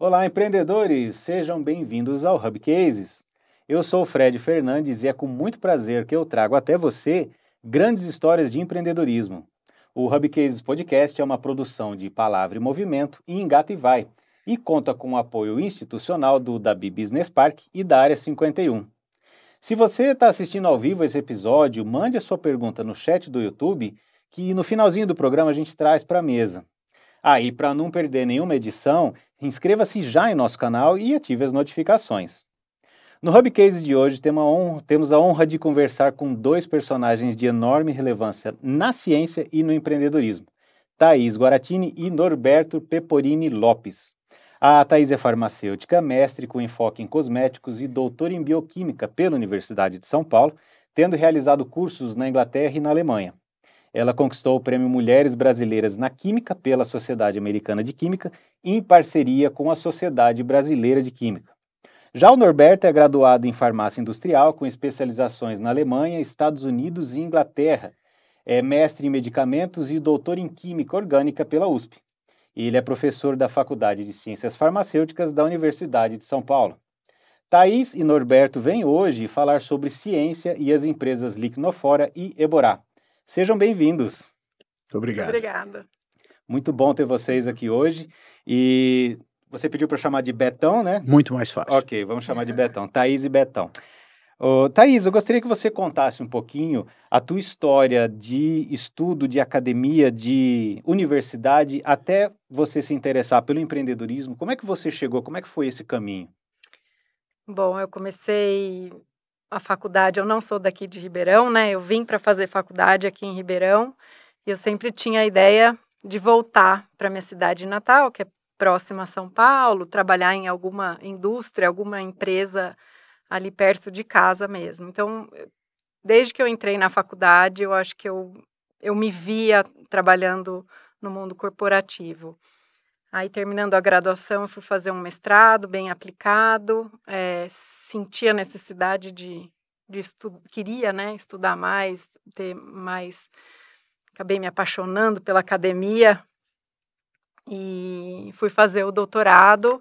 Olá, empreendedores! Sejam bem-vindos ao Hub Cases. Eu sou o Fred Fernandes e é com muito prazer que eu trago até você grandes histórias de empreendedorismo. O Hub Cases Podcast é uma produção de Palavra e Movimento e Engata e Vai e conta com o apoio institucional do Dabi Business Park e da Área 51. Se você está assistindo ao vivo esse episódio, mande a sua pergunta no chat do YouTube, que no finalzinho do programa a gente traz para a mesa. Ah, e para não perder nenhuma edição, inscreva-se já em nosso canal e ative as notificações. No Hub Case de hoje temos a honra de conversar com dois personagens de enorme relevância na ciência e no empreendedorismo, Thaís Guaratini e Norberto Peporini Lopes. A Thaís é farmacêutica, mestre com enfoque em cosméticos e doutora em bioquímica pela Universidade de São Paulo, tendo realizado cursos na Inglaterra e na Alemanha. Ela conquistou o Prêmio Mulheres Brasileiras na Química pela Sociedade Americana de Química, em parceria com a Sociedade Brasileira de Química. Já o Norberto é graduado em farmácia industrial, com especializações na Alemanha, Estados Unidos e Inglaterra. É mestre em medicamentos e doutor em química orgânica pela USP. Ele é professor da Faculdade de Ciências Farmacêuticas da Universidade de São Paulo. Thaís e Norberto vêm hoje falar sobre ciência e as empresas Liquinofora e Eborá. Sejam bem-vindos. Muito obrigado. Obrigada. Muito bom ter vocês aqui hoje. E você pediu para chamar de Betão, né? Muito mais fácil. Ok, vamos chamar de Betão. Thaís e Betão. Ô, Thaís, eu gostaria que você contasse um pouquinho a tua história de estudo, de academia, de universidade, até você se interessar pelo empreendedorismo. Como é que você chegou? Como é que foi esse caminho? Bom, eu comecei a faculdade, eu não sou daqui de Ribeirão, né? Eu vim para fazer faculdade aqui em Ribeirão e eu sempre tinha a ideia de voltar para minha cidade natal, que é próxima a São Paulo, trabalhar em alguma indústria, alguma empresa ali perto de casa mesmo. Então, desde que eu entrei na faculdade, eu acho que eu, eu me via trabalhando no mundo corporativo. Aí, terminando a graduação, eu fui fazer um mestrado bem aplicado, é, senti a necessidade de, de estudar, queria né, estudar mais, ter mais. Acabei me apaixonando pela academia e fui fazer o doutorado.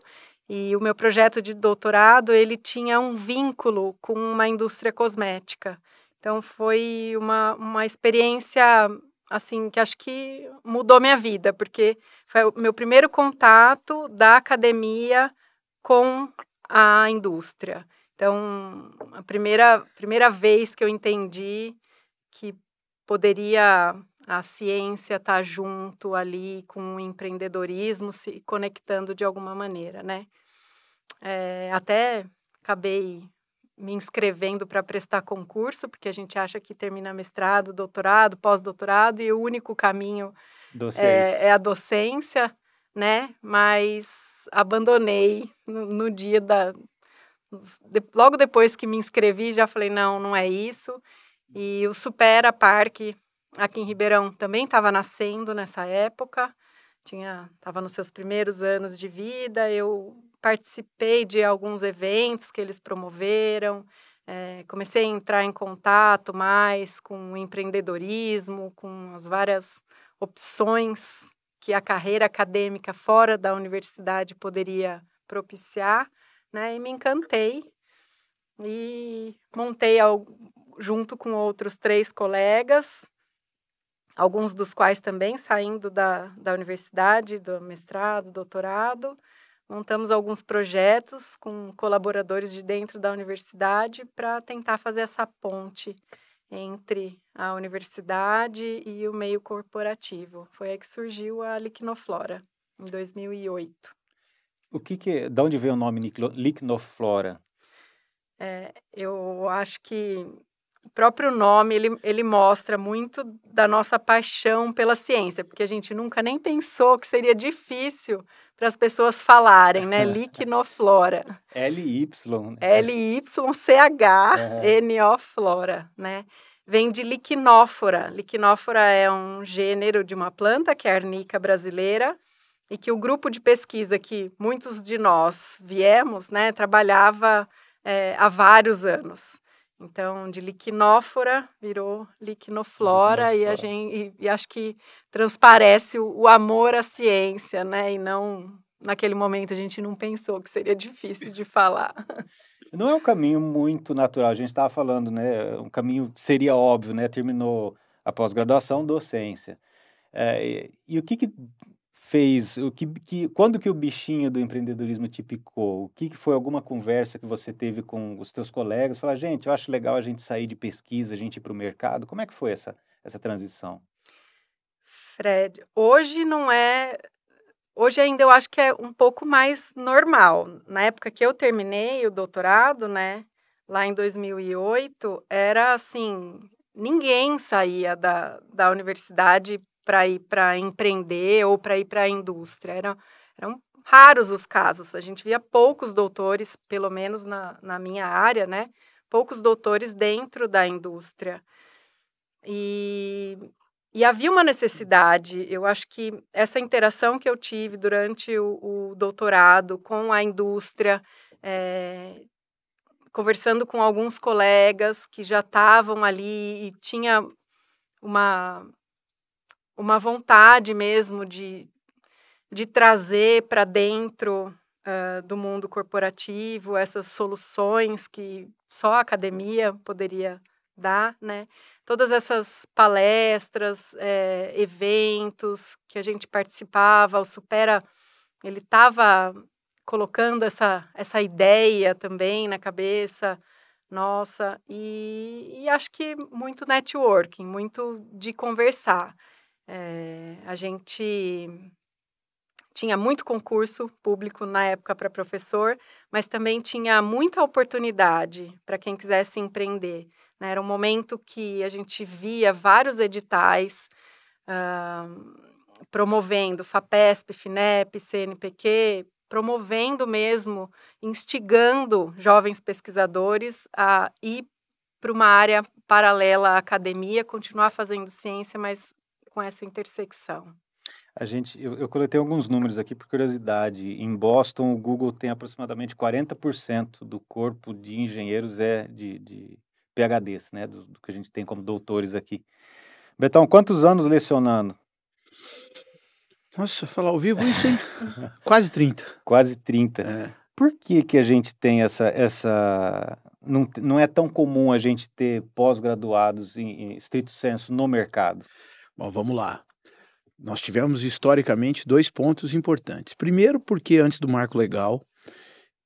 E o meu projeto de doutorado ele tinha um vínculo com uma indústria cosmética. Então foi uma, uma experiência assim, que acho que mudou minha vida, porque foi o meu primeiro contato da academia com a indústria. Então, a primeira, primeira vez que eu entendi que poderia a ciência estar tá junto ali com o empreendedorismo, se conectando de alguma maneira, né? É, até acabei me inscrevendo para prestar concurso, porque a gente acha que termina mestrado, doutorado, pós-doutorado, e o único caminho é, é, a docência, né? Mas abandonei no, no dia da. De, logo depois que me inscrevi, já falei: não, não é isso. E o Supera Parque, aqui em Ribeirão, também estava nascendo nessa época, tinha estava nos seus primeiros anos de vida. Eu participei de alguns eventos que eles promoveram, é, comecei a entrar em contato mais com o empreendedorismo, com as várias opções que a carreira acadêmica fora da universidade poderia propiciar, né? E me encantei e montei ao, junto com outros três colegas, alguns dos quais também saindo da, da universidade, do mestrado, doutorado, montamos alguns projetos com colaboradores de dentro da universidade para tentar fazer essa ponte entre a universidade e o meio corporativo. Foi aí que surgiu a Liquinoflora, em 2008. O que que, de onde veio o nome Liquinoflora? É, eu acho que o próprio nome ele, ele mostra muito da nossa paixão pela ciência, porque a gente nunca nem pensou que seria difícil para as pessoas falarem, né? Liquinoflora. L-Y. L-Y-C-H-N-O-flora, né? Vem de liquinófora. Liquinófora é um gênero de uma planta, que é a arnica brasileira, e que o grupo de pesquisa que muitos de nós viemos, né, trabalhava é, há vários anos. Então, de liquinófora virou liquinoflora, e, a gente, e, e acho que transparece o, o, amor à ciência, né? E não naquele momento a gente não pensou que seria difícil de falar. Não é um caminho muito natural. A gente estava falando, né? Um caminho seria óbvio, né? Terminou a pós-graduação, docência. É, e, e, o que, que fez? O que, que, quando que o bichinho do empreendedorismo te picou? O que, que foi alguma conversa que você teve com os teus colegas? Falar, gente, eu acho legal a gente sair de pesquisa, a gente ir para o mercado. Como é que foi essa, essa transição? Fred, hoje não é Hoje ainda eu acho que é um pouco mais normal. Na época que eu terminei o doutorado, né, lá em 2008, era assim, ninguém saía da, da universidade para ir para empreender ou para ir para a indústria. Era, eram raros os casos. A gente via poucos doutores, pelo menos na, na minha área, né? Poucos doutores dentro da indústria. E e havia uma necessidade, eu acho que essa interação que eu tive durante o, o doutorado com a indústria, é, conversando com alguns colegas que já estavam ali e tinha uma, uma vontade mesmo de, de trazer para dentro uh, do mundo corporativo essas soluções que só a academia poderia dar, né? todas essas palestras, é, eventos que a gente participava, o Supera, ele estava colocando essa, essa ideia também na cabeça nossa, e, e acho que muito networking, muito de conversar. É, a gente tinha muito concurso público na época para professor, mas também tinha muita oportunidade para quem quisesse empreender. Né? Era um momento que a gente via vários editais uh, promovendo FAPESP, FINEP, CNPq, promovendo mesmo, instigando jovens pesquisadores a ir para uma área paralela à academia, continuar fazendo ciência, mas com essa intersecção. A gente, eu, eu, coletei alguns números aqui por curiosidade. Em Boston, o Google tem aproximadamente 40% do corpo de engenheiros é de, de PHDs, né, do, do, que a gente tem como doutores aqui. Betão, quantos anos lecionando? Nossa, falar ao vivo isso, hein? Quase 30. Quase 30. É. Por que que a gente tem essa... essa... Não, não é tão comum a gente ter pós-graduados em, em estrito senso no mercado? Bom, vamos lá. Nós tivemos historicamente dois pontos importantes. Primeiro, porque antes do marco legal,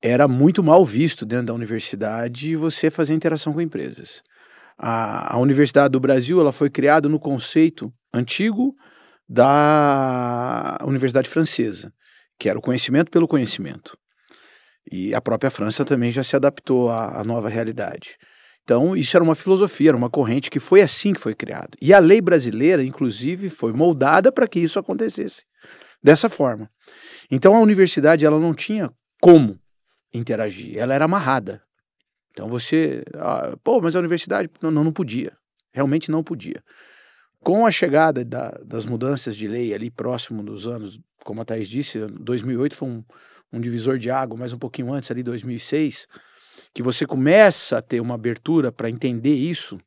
era muito mal visto dentro da universidade você fazer interação com empresas. A, a Universidade do Brasil ela foi criada no conceito antigo da Universidade Francesa, que era o conhecimento pelo conhecimento. E a própria França também já se adaptou à, à nova realidade. Então, isso era uma filosofia, era uma corrente que foi assim que foi criada. E a lei brasileira, inclusive, foi moldada para que isso acontecesse dessa forma. Então, a universidade ela não tinha como interagir. Ela era amarrada. Então você, ah, pô, mas a universidade não, não podia. Realmente não podia. Com a chegada da, das mudanças de lei ali próximo dos anos, como a Thais disse, 2008 foi um, um divisor de água, mas um pouquinho antes ali, 2006, que você começa a ter uma abertura para entender isso,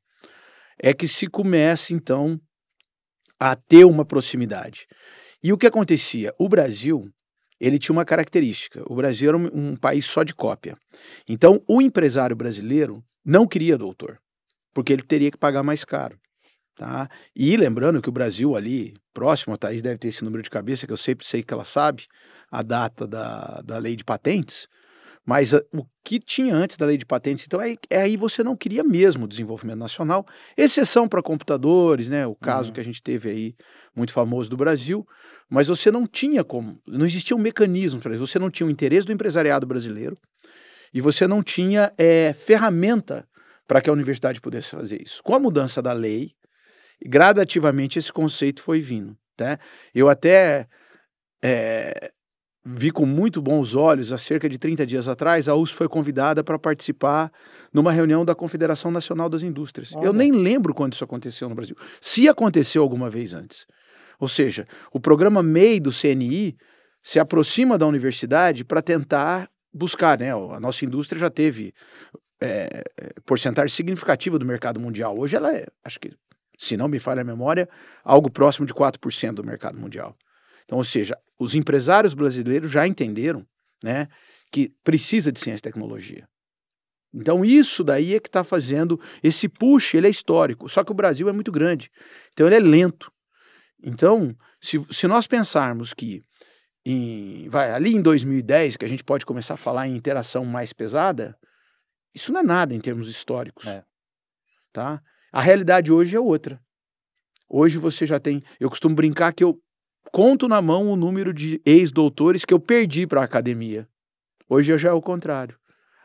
é que se começa então a ter uma proximidade. E o que acontecia? O Brasil, ele tinha uma característica. O Brasil era um, um, país só de cópia. Então, o empresário brasileiro não queria doutor, porque ele teria que pagar mais caro. Tá? E lembrando que o Brasil ali, próximo, a Thaís deve ter esse número de cabeça, que eu sempre sei que ela sabe, a data da, da lei de patentes, mas a, o que tinha antes da lei de patentes, então é, é, aí você não queria mesmo desenvolvimento nacional, exceção para computadores, né? O caso uhum. que a gente teve aí, muito famoso do Brasil, mas você não tinha como, não existia um mecanismo para isso, você não tinha o interesse do empresariado brasileiro e você não tinha é, ferramenta para que a universidade pudesse fazer isso. Com a mudança da lei, gradativamente esse conceito foi vindo. Né? Eu até é, vi com muito bons olhos, há cerca de 30 dias atrás, a USP foi convidada para participar numa reunião da Confederação Nacional das Indústrias. Olha. Eu nem lembro quando isso aconteceu no Brasil. Se aconteceu alguma vez antes. Ou seja, o programa MEI do CNI se aproxima da universidade para tentar buscar, né? A nossa indústria já teve é, porcentagem significativa do mercado mundial. Hoje ela é, acho que, se não me falha a memória, algo próximo de 4% do mercado mundial. Então, ou seja, os empresários brasileiros já entenderam né, que precisa de ciência e tecnologia. Então, isso daí é que está fazendo esse push, ele é histórico. Só que o Brasil é muito grande. Então, ele é lento. Então, se, se nós pensarmos que em, vai, ali em 2010, que a gente pode começar a falar em interação mais pesada, isso não é nada em termos históricos. É. Tá? A realidade hoje é outra. Hoje você já tem. Eu costumo brincar que eu conto na mão o número de ex-doutores que eu perdi para a academia. Hoje já é o contrário.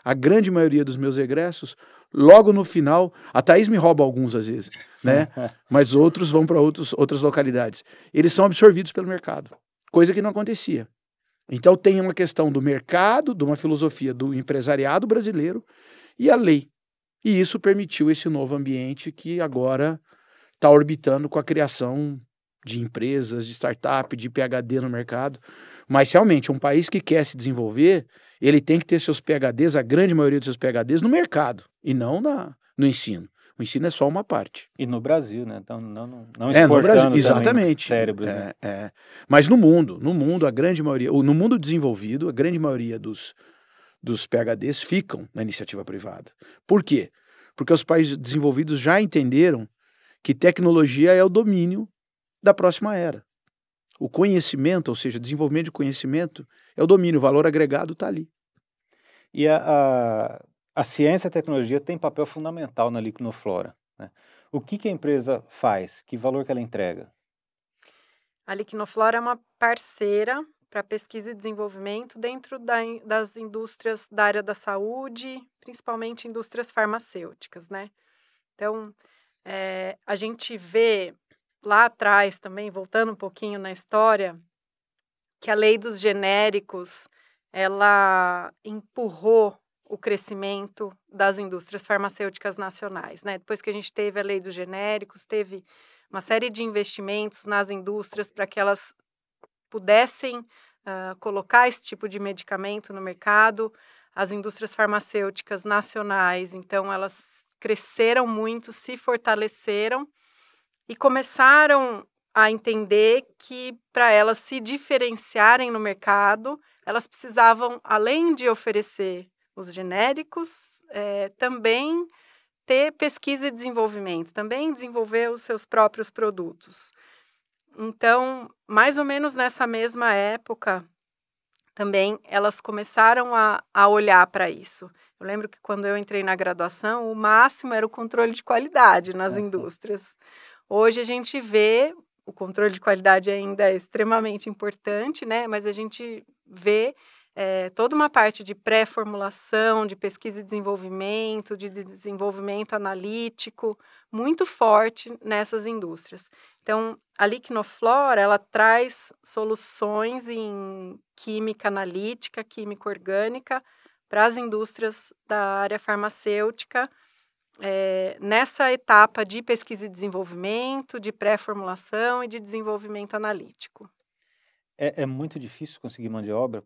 A grande maioria dos meus egressos, logo no final, a Thaís me rouba alguns às vezes, né? Mas outros vão para outras localidades. Eles são absorvidos pelo mercado, coisa que não acontecia. Então tem uma questão do mercado, de uma filosofia do empresariado brasileiro e a lei. E isso permitiu esse novo ambiente que agora está orbitando com a criação de empresas, de startup, de PhD no mercado. Mas realmente, um país que quer se desenvolver, ele tem que ter seus PhDs, a grande maioria dos seus PhDs, no mercado e não na, no ensino. O ensino é só uma parte. E no Brasil, né? Então, não, não, não é, no Brasil, exatamente. cérebros. É, né? é. Mas no mundo, no mundo, a grande maioria, no mundo desenvolvido, a grande maioria dos, dos PhDs ficam na iniciativa privada. Por quê? Porque os países desenvolvidos já entenderam que tecnologia é o domínio da próxima era. O conhecimento, ou seja, desenvolvimento de conhecimento, é o domínio, o valor agregado está ali. E a, a, a, ciência e a tecnologia têm papel fundamental na Liquinoflora. Né? O que, que a empresa faz? Que valor que ela entrega? A Liquinoflora é uma parceira para pesquisa e desenvolvimento dentro da, das indústrias da área da saúde, principalmente indústrias farmacêuticas, né? Então, é, a gente vê lá atrás também, voltando um pouquinho na história, que a lei dos genéricos ela empurrou o crescimento das indústrias farmacêuticas nacionais, né? Depois que a gente teve a lei dos genéricos, teve uma série de investimentos nas indústrias para que elas pudessem uh, colocar esse tipo de medicamento no mercado. As indústrias farmacêuticas nacionais, então, elas cresceram muito, se fortaleceram e começaram a entender que para elas se diferenciarem no mercado, elas precisavam, além de oferecer os genéricos, é, também ter pesquisa e desenvolvimento, também desenvolver os seus próprios produtos. Então, mais ou menos nessa mesma época, também elas começaram a, a olhar para isso. Eu lembro que quando eu entrei na graduação, o máximo era o controle de qualidade nas indústrias. Hoje a gente vê o controle de qualidade ainda é extremamente importante, né? Mas a gente vê é, toda uma parte de pré-formulação, de pesquisa e desenvolvimento, de desenvolvimento analítico, muito forte nessas indústrias. Então, a Liquinoflora, ela traz soluções em química analítica, química orgânica, para as indústrias da área farmacêutica, é, nessa etapa de pesquisa e desenvolvimento, de pré-formulação e de desenvolvimento analítico. É, é muito difícil conseguir mão de obra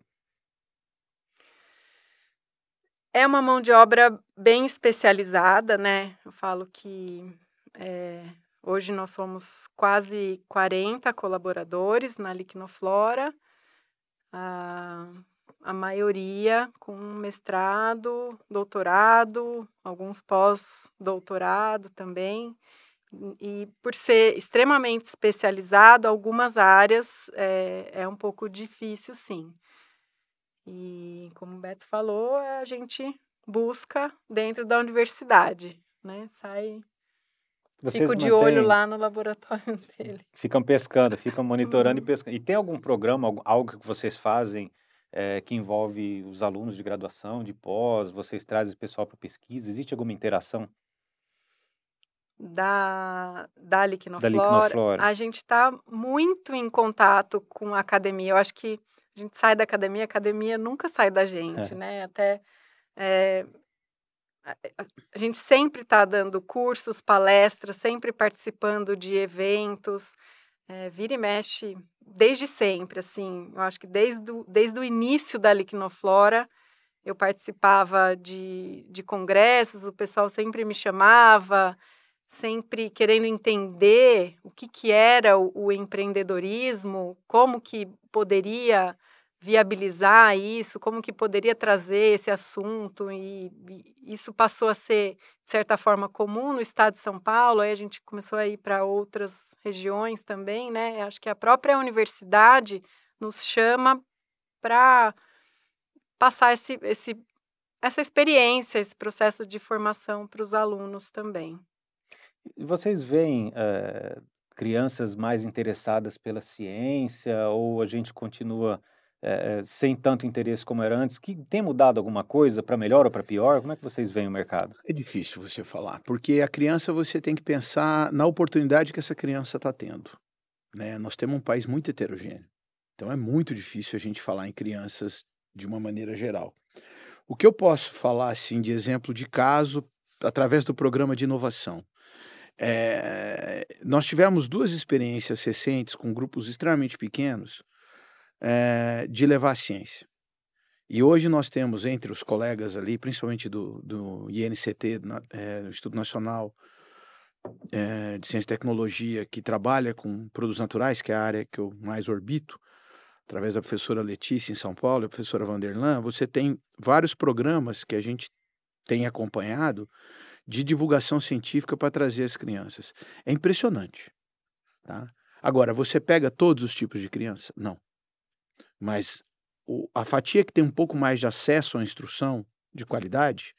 É uma mão de obra bem especializada, né? Eu falo que é, hoje nós somos quase 40 colaboradores na Liquinoflora, a, a maioria com mestrado, doutorado, alguns pós-doutorado também. E por ser extremamente especializado, algumas áreas é, é um pouco difícil, sim. E como o Beto falou, a gente busca dentro da universidade, né? Sai vocês Fico de olho lá no laboratório dele. Ficam pescando, ficam monitorando uhum. e pescando. E tem algum programa, algo que vocês fazem é, que envolve os alunos de graduação, de pós? Vocês trazem o pessoal para pesquisa? Existe alguma interação? Da, da Liquinoflora, da Liquinoflora. A gente está muito em contato com a academia. Eu acho que a gente sai da academia, a academia nunca sai da gente, é. né? Até é, a gente sempre está dando cursos, palestras, sempre participando de eventos, é, vira e mexe desde sempre, assim. Eu acho que desde, o, desde o início da Liquinoflora, eu participava de, de congressos, o pessoal sempre me chamava, sempre querendo entender o que, que era o, o empreendedorismo, como que poderia viabilizar isso, como que poderia trazer esse assunto e, e, isso passou a ser de certa forma comum no estado de São Paulo, aí a gente começou a ir para outras regiões também, né? Acho que a própria universidade nos chama para passar esse, esse, essa experiência, esse processo de formação para os alunos também. Vocês veem é, crianças mais interessadas pela ciência ou a gente continua é, sem tanto interesse como era antes? Que tem mudado alguma coisa para melhor ou para pior? Como é que vocês veem o mercado? É difícil você falar, porque a criança você tem que pensar na oportunidade que essa criança está tendo. Né? Nós temos um país muito heterogêneo, então é muito difícil a gente falar em crianças de uma maneira geral. O que eu posso falar assim de exemplo de caso através do programa de inovação? É, nós tivemos duas experiências recentes com grupos extremamente pequenos é, de levar a ciência. E hoje nós temos entre os colegas ali, principalmente do, do INCT, é, do Instituto Nacional é, de Ciência e Tecnologia, que trabalha com produtos naturais, que é a área que eu mais orbito, através da professora Letícia em São Paulo, a professora Vanderlan, você tem vários programas que a gente tem acompanhado de divulgação científica para trazer as crianças. É impressionante. Tá? Agora, você pega todos os tipos de criança? Não. Mas o, a fatia que tem um pouco mais de acesso à instrução de qualidade,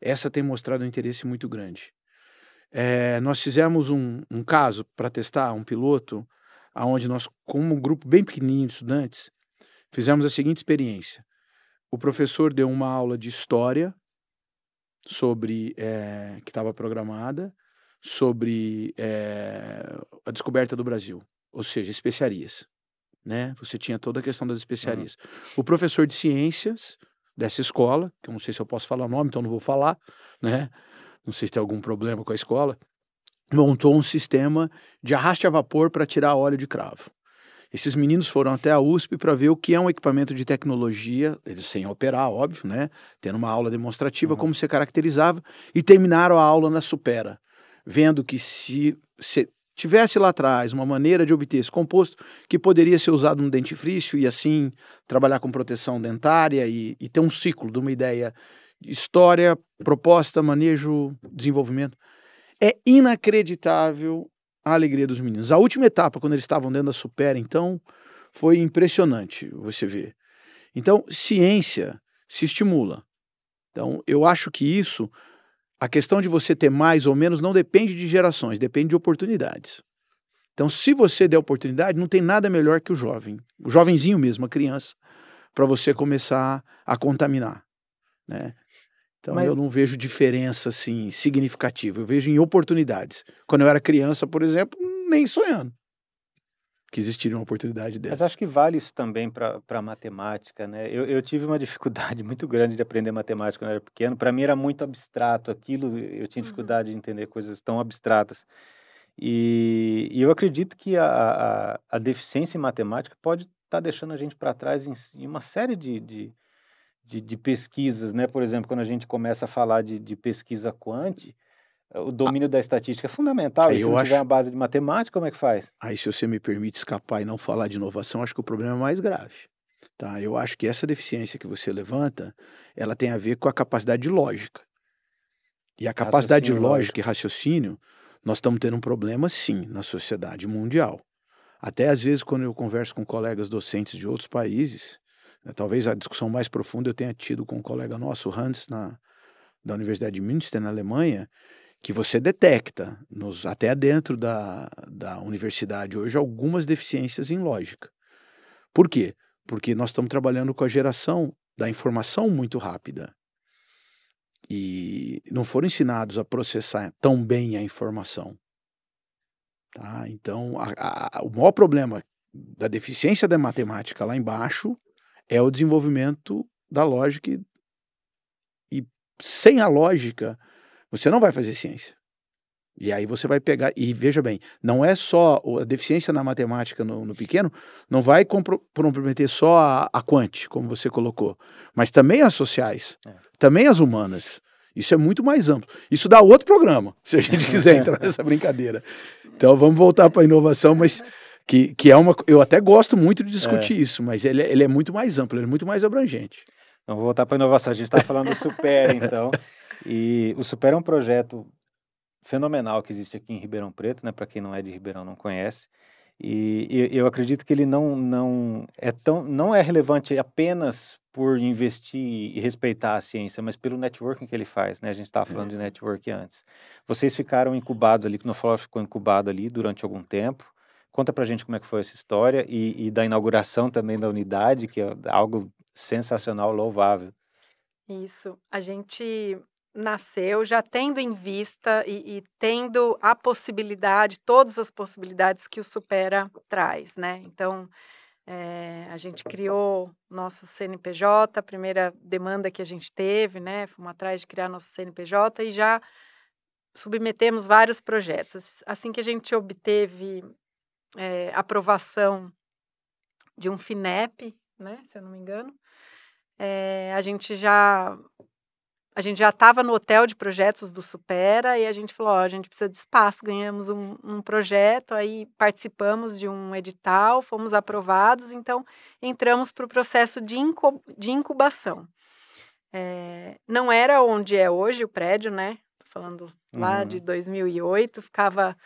essa tem mostrado um interesse muito grande. É, nós fizemos um, um caso para testar, um piloto, aonde nós, com um grupo bem pequenininho de estudantes, fizemos a seguinte experiência. O professor deu uma aula de história sobre é, que estava programada sobre é, a descoberta do Brasil, ou seja, especiarias né? Você tinha toda a questão das especiarias. Uhum. O professor de ciências dessa escola, que eu não sei se eu posso falar o nome, então não vou falar, né? Não sei se tem algum problema com a escola, montou um sistema de arraste a vapor para tirar óleo de cravo. Esses meninos foram até a USP para ver o que é um equipamento de tecnologia, eles sem operar, óbvio, né? Tendo uma aula demonstrativa, uhum. como se caracterizava, e terminaram a aula na Supera, vendo que se, se tivesse lá atrás uma maneira de obter esse composto que poderia ser usado no dentifrício e assim trabalhar com proteção dentária e, e ter um ciclo de uma ideia história, proposta, manejo, desenvolvimento. É inacreditável a alegria dos meninos. A última etapa, quando eles estavam dentro da Supera, então, foi impressionante você ver. Então, ciência se estimula. Então, eu acho que isso a questão de você ter mais ou menos não depende de gerações, depende de oportunidades. Então, se você der oportunidade, não tem nada melhor que o jovem, o jovenzinho mesmo, a criança, para você começar a contaminar, né? Então, Mas... eu não vejo diferença assim significativa. Eu vejo em oportunidades. Quando eu era criança, por exemplo, nem sonhando que existiria uma oportunidade dessa. Mas acho que vale isso também para a matemática, né? Eu, eu, tive uma dificuldade muito grande de aprender matemática quando eu era pequeno. Para mim era muito abstrato aquilo, eu tinha uhum. dificuldade uhum. de entender coisas tão abstratas. E, e eu acredito que a, a, a, deficiência em matemática pode estar tá deixando a gente para trás em, em, uma série de, de, de, de, pesquisas, né? Por exemplo, quando a gente começa a falar de, de pesquisa quântica, o domínio ah, da estatística é fundamental. E se não acho... tiver uma base de matemática, como é que faz? Aí, se você me permite escapar e não falar de inovação, acho que o problema é mais grave. Tá? Eu acho que essa deficiência que você levanta, ela tem a ver com a capacidade de lógica. E a capacidade de lógica e raciocínio, nós estamos tendo um problema, sim, na sociedade mundial. Até às vezes, quando eu converso com colegas docentes de outros países, né, talvez a discussão mais profunda eu tenha tido com um colega nosso, Hans, na, da Universidade de Münster, na Alemanha, que você detecta, nos, até dentro da, da universidade hoje, algumas deficiências em lógica. Por quê? Porque nós estamos trabalhando com a geração da informação muito rápida. E não foram ensinados a processar tão bem a informação. Tá? Então, a, a, o maior problema da deficiência da matemática lá embaixo é o desenvolvimento da lógica. E, e sem a lógica, você não vai fazer ciência. E aí você vai pegar, e veja bem, não é só a deficiência na matemática no, no pequeno, não vai comprometer só a, a quant, como você colocou, mas também as sociais, é. também as humanas. Isso é muito mais amplo. Isso dá outro programa, se a gente quiser entrar nessa brincadeira. Então vamos voltar para a inovação, mas que, que é uma. Eu até gosto muito de discutir é. isso, mas ele, é, ele é muito mais amplo, ele é muito mais abrangente. Vamos voltar para a inovação. A gente está falando do Super, então. E o Super é um projeto fenomenal que existe aqui em Ribeirão Preto, né? Para quem não é de Ribeirão não conhece. E, e, eu acredito que ele não, não é tão não é relevante apenas por investir e respeitar a ciência, mas pelo networking que ele faz, né? A gente estava falando é. de network antes. Vocês ficaram incubados ali, que o Noflor ficou incubado ali durante algum tempo. Conta pra gente como é que foi essa história e, e da inauguração também da unidade, que é algo sensacional, louvável. Isso. A gente nasceu já tendo em vista e, e, tendo a possibilidade, todas as possibilidades que o Supera traz, né? Então, é, a gente criou nosso CNPJ, a primeira demanda que a gente teve, né? Fomos atrás de criar nosso CNPJ e já submetemos vários projetos. Assim que a gente obteve é, aprovação de um FINEP, né? Se eu não me engano, é, a gente já a gente já estava no hotel de projetos do Supera e a gente falou, ó, a gente precisa de espaço, ganhamos um, um, projeto, aí participamos de um edital, fomos aprovados, então entramos para o processo de, de incubação. É, não era onde é hoje o prédio, né? Tô falando lá uhum. de 2008, ficava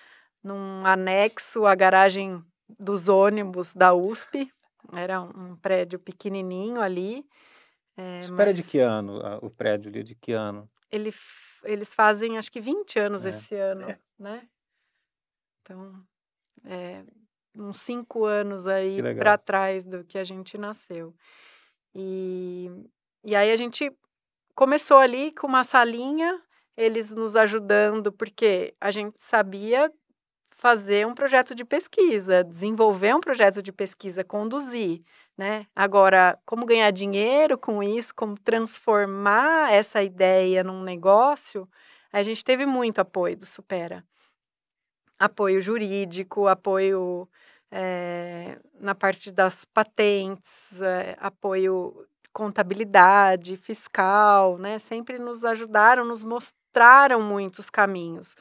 num anexo à garagem dos ônibus da USP, era um prédio pequenininho ali, é, Espera mas... de que ano o prédio ali? De que ano? Ele, eles fazem acho que 20 anos é. esse ano, é. né? Então, é, uns cinco anos aí para trás do que a gente nasceu. E, e aí a gente começou ali com uma salinha, eles nos ajudando, porque a gente sabia fazer um projeto de pesquisa, desenvolver um projeto de pesquisa, conduzir, né? Agora, como ganhar dinheiro com isso, como transformar essa ideia num negócio, a gente teve muito apoio do Supera. Apoio jurídico, apoio é, na parte das patentes, é, apoio contabilidade, fiscal, né? Sempre nos ajudaram, nos mostraram muitos caminhos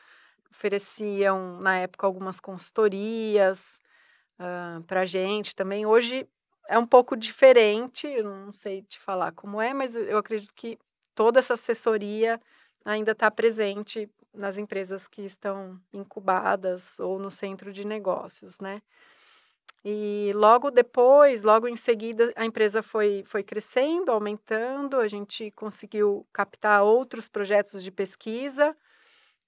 ofereciam, na época, algumas consultorias uh, para a gente também. Hoje é um pouco diferente, não sei te falar como é, mas eu acredito que toda essa assessoria ainda está presente nas empresas que estão incubadas ou no centro de negócios, né? E logo depois, logo em seguida, a empresa foi, foi crescendo, aumentando, a gente conseguiu captar outros projetos de pesquisa,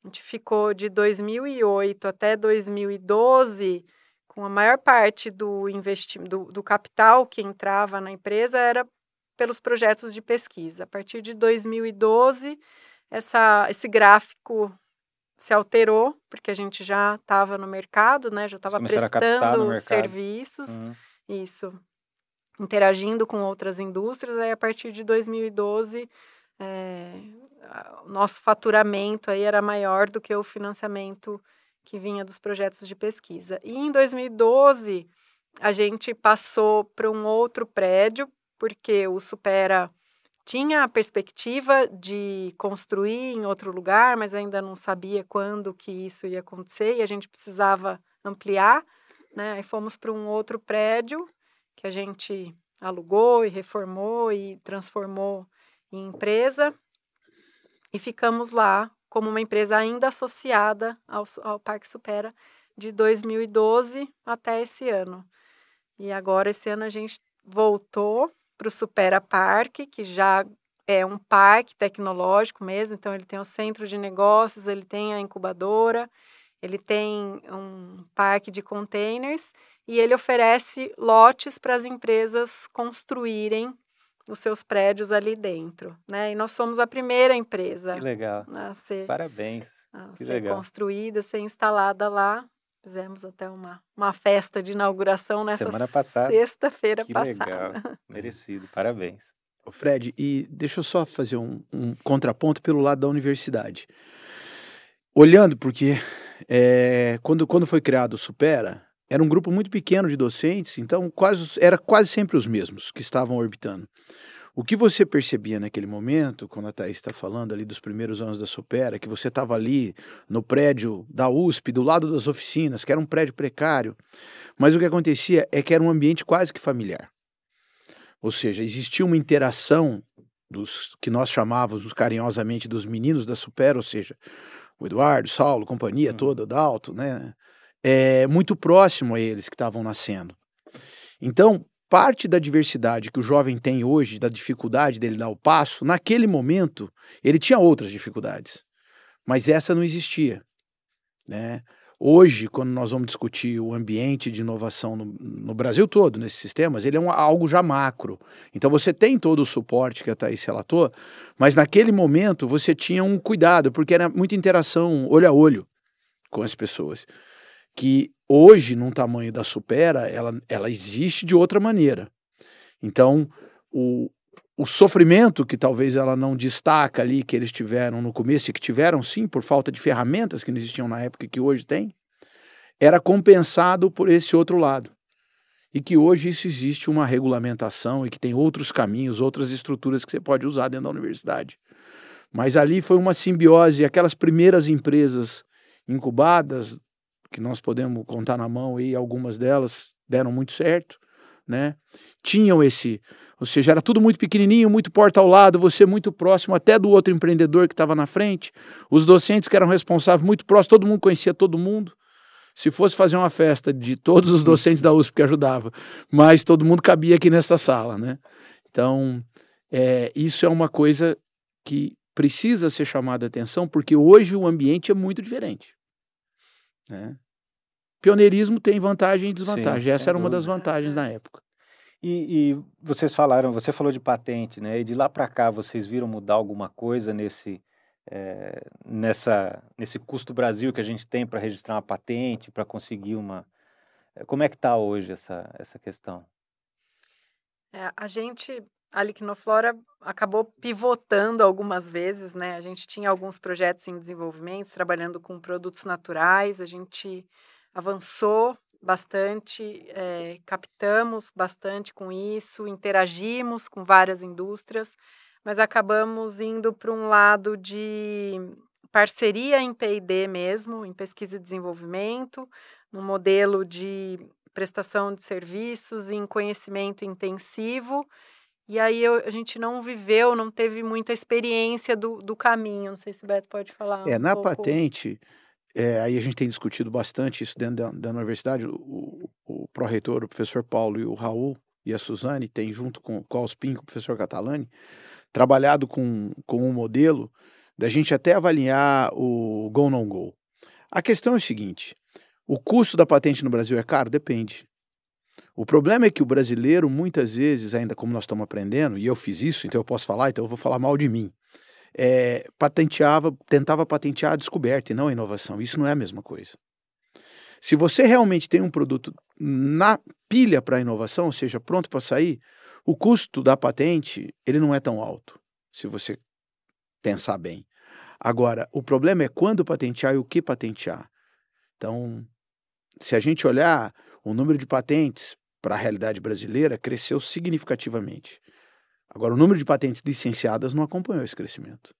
a gente ficou de 2008 até 2012 com a maior parte do investimento do, do capital que entrava na empresa era pelos projetos de pesquisa. A partir de 2012, essa, esse gráfico se alterou, porque a gente já estava no mercado, né? Já estava prestando serviços, uhum. isso, interagindo com outras indústrias. Aí, a partir de 2012, é, o nosso faturamento aí era maior do que o financiamento que vinha dos projetos de pesquisa. E em 2012, a gente passou para um outro prédio, porque o Supera tinha a perspectiva de construir em outro lugar, mas ainda não sabia quando que isso ia acontecer e a gente precisava ampliar, né? Aí fomos para um outro prédio que a gente alugou e reformou e transformou em empresa e ficamos lá como uma empresa ainda associada ao, ao Parque Supera de 2012 até esse ano. E agora, esse ano, a gente voltou para o Supera Parque, que já é um parque tecnológico mesmo, então ele tem o centro de negócios, ele tem a incubadora, ele tem um parque de containers e ele oferece lotes para as empresas construírem os seus prédios ali dentro, né? E nós somos a primeira empresa que legal. a ser, Parabéns. A que ser legal. construída, ser instalada lá. Fizemos até uma, uma festa de inauguração nessa Semana passada. sexta-feira passada. Legal. Merecido, parabéns. Fred, e deixa eu só fazer um, um contraponto pelo lado da universidade. Olhando, porque é, quando, quando foi criado o Supera, era um grupo muito pequeno de docentes, então quase, era quase sempre os mesmos que estavam orbitando. O que você percebia naquele momento, quando a Thaís está falando ali dos primeiros anos da Supera, que você estava ali no prédio da USP, do lado das oficinas, que era um prédio precário, mas o que acontecia é que era um ambiente quase que familiar. Ou seja, existia uma interação dos que nós chamávamos carinhosamente dos meninos da Supera, ou seja, o Eduardo, Saulo, companhia hum. toda, Dalto, né? É, muito próximo a eles que estavam nascendo. Então, parte da diversidade que o jovem tem hoje, da dificuldade dele dar o passo, naquele momento, ele tinha outras dificuldades. Mas essa não existia. Né? Hoje, quando nós vamos discutir o ambiente de inovação no, no Brasil todo, nesses sistemas, ele é um, algo já macro. Então você tem todo o suporte que a Thaís relatou, mas naquele momento você tinha um cuidado, porque era muita interação olho a olho com as pessoas. Que hoje, num tamanho da Supera, ela, ela existe de outra maneira. Então, o, o sofrimento que talvez ela não destaca ali, que eles tiveram no começo, e que tiveram sim, por falta de ferramentas que não existiam na época e que hoje tem, era compensado por esse outro lado. E que hoje isso existe uma regulamentação e que tem outros caminhos, outras estruturas que você pode usar dentro da universidade. Mas ali foi uma simbiose, aquelas primeiras empresas incubadas, que nós podemos contar na mão e algumas delas deram muito certo, né? Tinham esse, ou seja, era tudo muito pequenininho, muito porta ao lado, você muito próximo até do outro empreendedor que estava na frente, os docentes que eram responsáveis muito próximos, todo mundo conhecia todo mundo. Se fosse fazer uma festa de todos os docentes da USP que ajudava, mas todo mundo cabia aqui nessa sala, né? Então, é, isso é uma coisa que precisa ser chamada a atenção, porque hoje o ambiente é muito diferente. Né? Pioneirismo tem vantagem e desvantagem. Sim, Essa era uma das vantagens na época. E, e, vocês falaram, você falou de patente, né? E de lá para cá vocês viram mudar alguma coisa nesse é, nessa nesse custo Brasil que a gente tem para registrar uma patente, para conseguir uma eh, como é que está hoje essa essa questão? É, a gente a Liquinoflora acabou pivotando algumas vezes, né? A gente tinha alguns projetos em desenvolvimento, trabalhando com produtos naturais, a gente avançou bastante, é, captamos bastante com isso, interagimos com várias indústrias, mas acabamos indo para um lado de parceria em P&D mesmo, em pesquisa e desenvolvimento, no modelo de prestação de serviços em conhecimento intensivo, e aí eu, a gente não viveu, não teve muita experiência do, do caminho. Não sei se o Beto pode falar. É, um na pouco. patente, é, aí a gente tem discutido bastante isso dentro da, da universidade. O, o pró-reitor, o professor Paulo e o Raul e a Suzane tem, junto com, com o Alspin, com o professor Catalani, trabalhado com, com um modelo da gente até avaliar o go non go. A questão é o seguinte: o custo da patente no Brasil é caro? Depende. O problema é que o brasileiro, muitas vezes, ainda como nós estamos aprendendo, e eu fiz isso, então eu posso falar, então eu vou falar mal de mim, é, patenteava, tentava patentear a descoberta e não a inovação. Isso não é a mesma coisa. Se você realmente tem um produto na pilha para inovação, ou seja, pronto para sair, o custo da patente ele não é tão alto, se você pensar bem. Agora, o problema é quando patentear e o que patentear. Então, se a gente olhar o número de patentes para a realidade brasileira cresceu significativamente. Agora, o número de patentes licenciadas não acompanhou esse crescimento.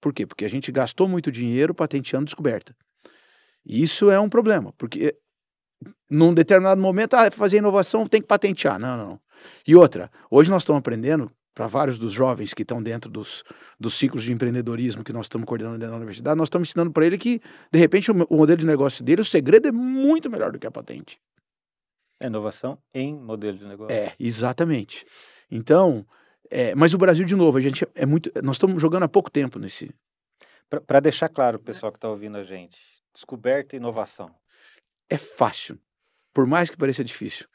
Por quê? Porque a gente gastou muito dinheiro patenteando descoberta. E isso é um problema, porque num determinado momento, ah, fazer inovação tem que patentear. Não, não. E outra, hoje nós estamos aprendendo, para vários dos jovens que estão dentro dos, dos ciclos de empreendedorismo que nós estamos coordenando dentro da universidade, nós estamos ensinando para ele que, de repente, o, o modelo de negócio dele, o segredo é muito melhor do que a patente. É inovação em modelo de negócio. É, exatamente. Então, é, mas o Brasil, de novo, a gente é muito. Nós estamos jogando há pouco tempo nesse. Para deixar claro, o pessoal que está ouvindo a gente, descoberta e inovação. É fácil, por mais que pareça difícil.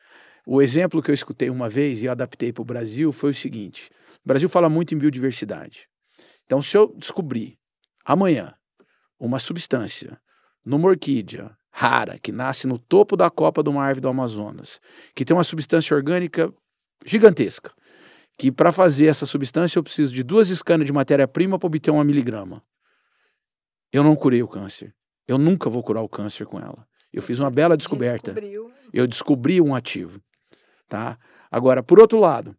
O exemplo que eu escutei uma vez e adaptei para o Brasil foi o seguinte: o Brasil fala muito em biodiversidade. Então, se eu descobrir amanhã uma substância numa orquídea rara, que nasce no topo da copa de uma árvore do Amazonas, que tem uma substância orgânica gigantesca, que para fazer essa substância eu preciso de duas escanas de matéria-prima para obter uma miligrama. Eu não curei o câncer. Eu nunca vou curar o câncer com ela. Eu fiz uma bela descoberta. Descobriu. Eu descobri um ativo, tá? Agora, por outro lado,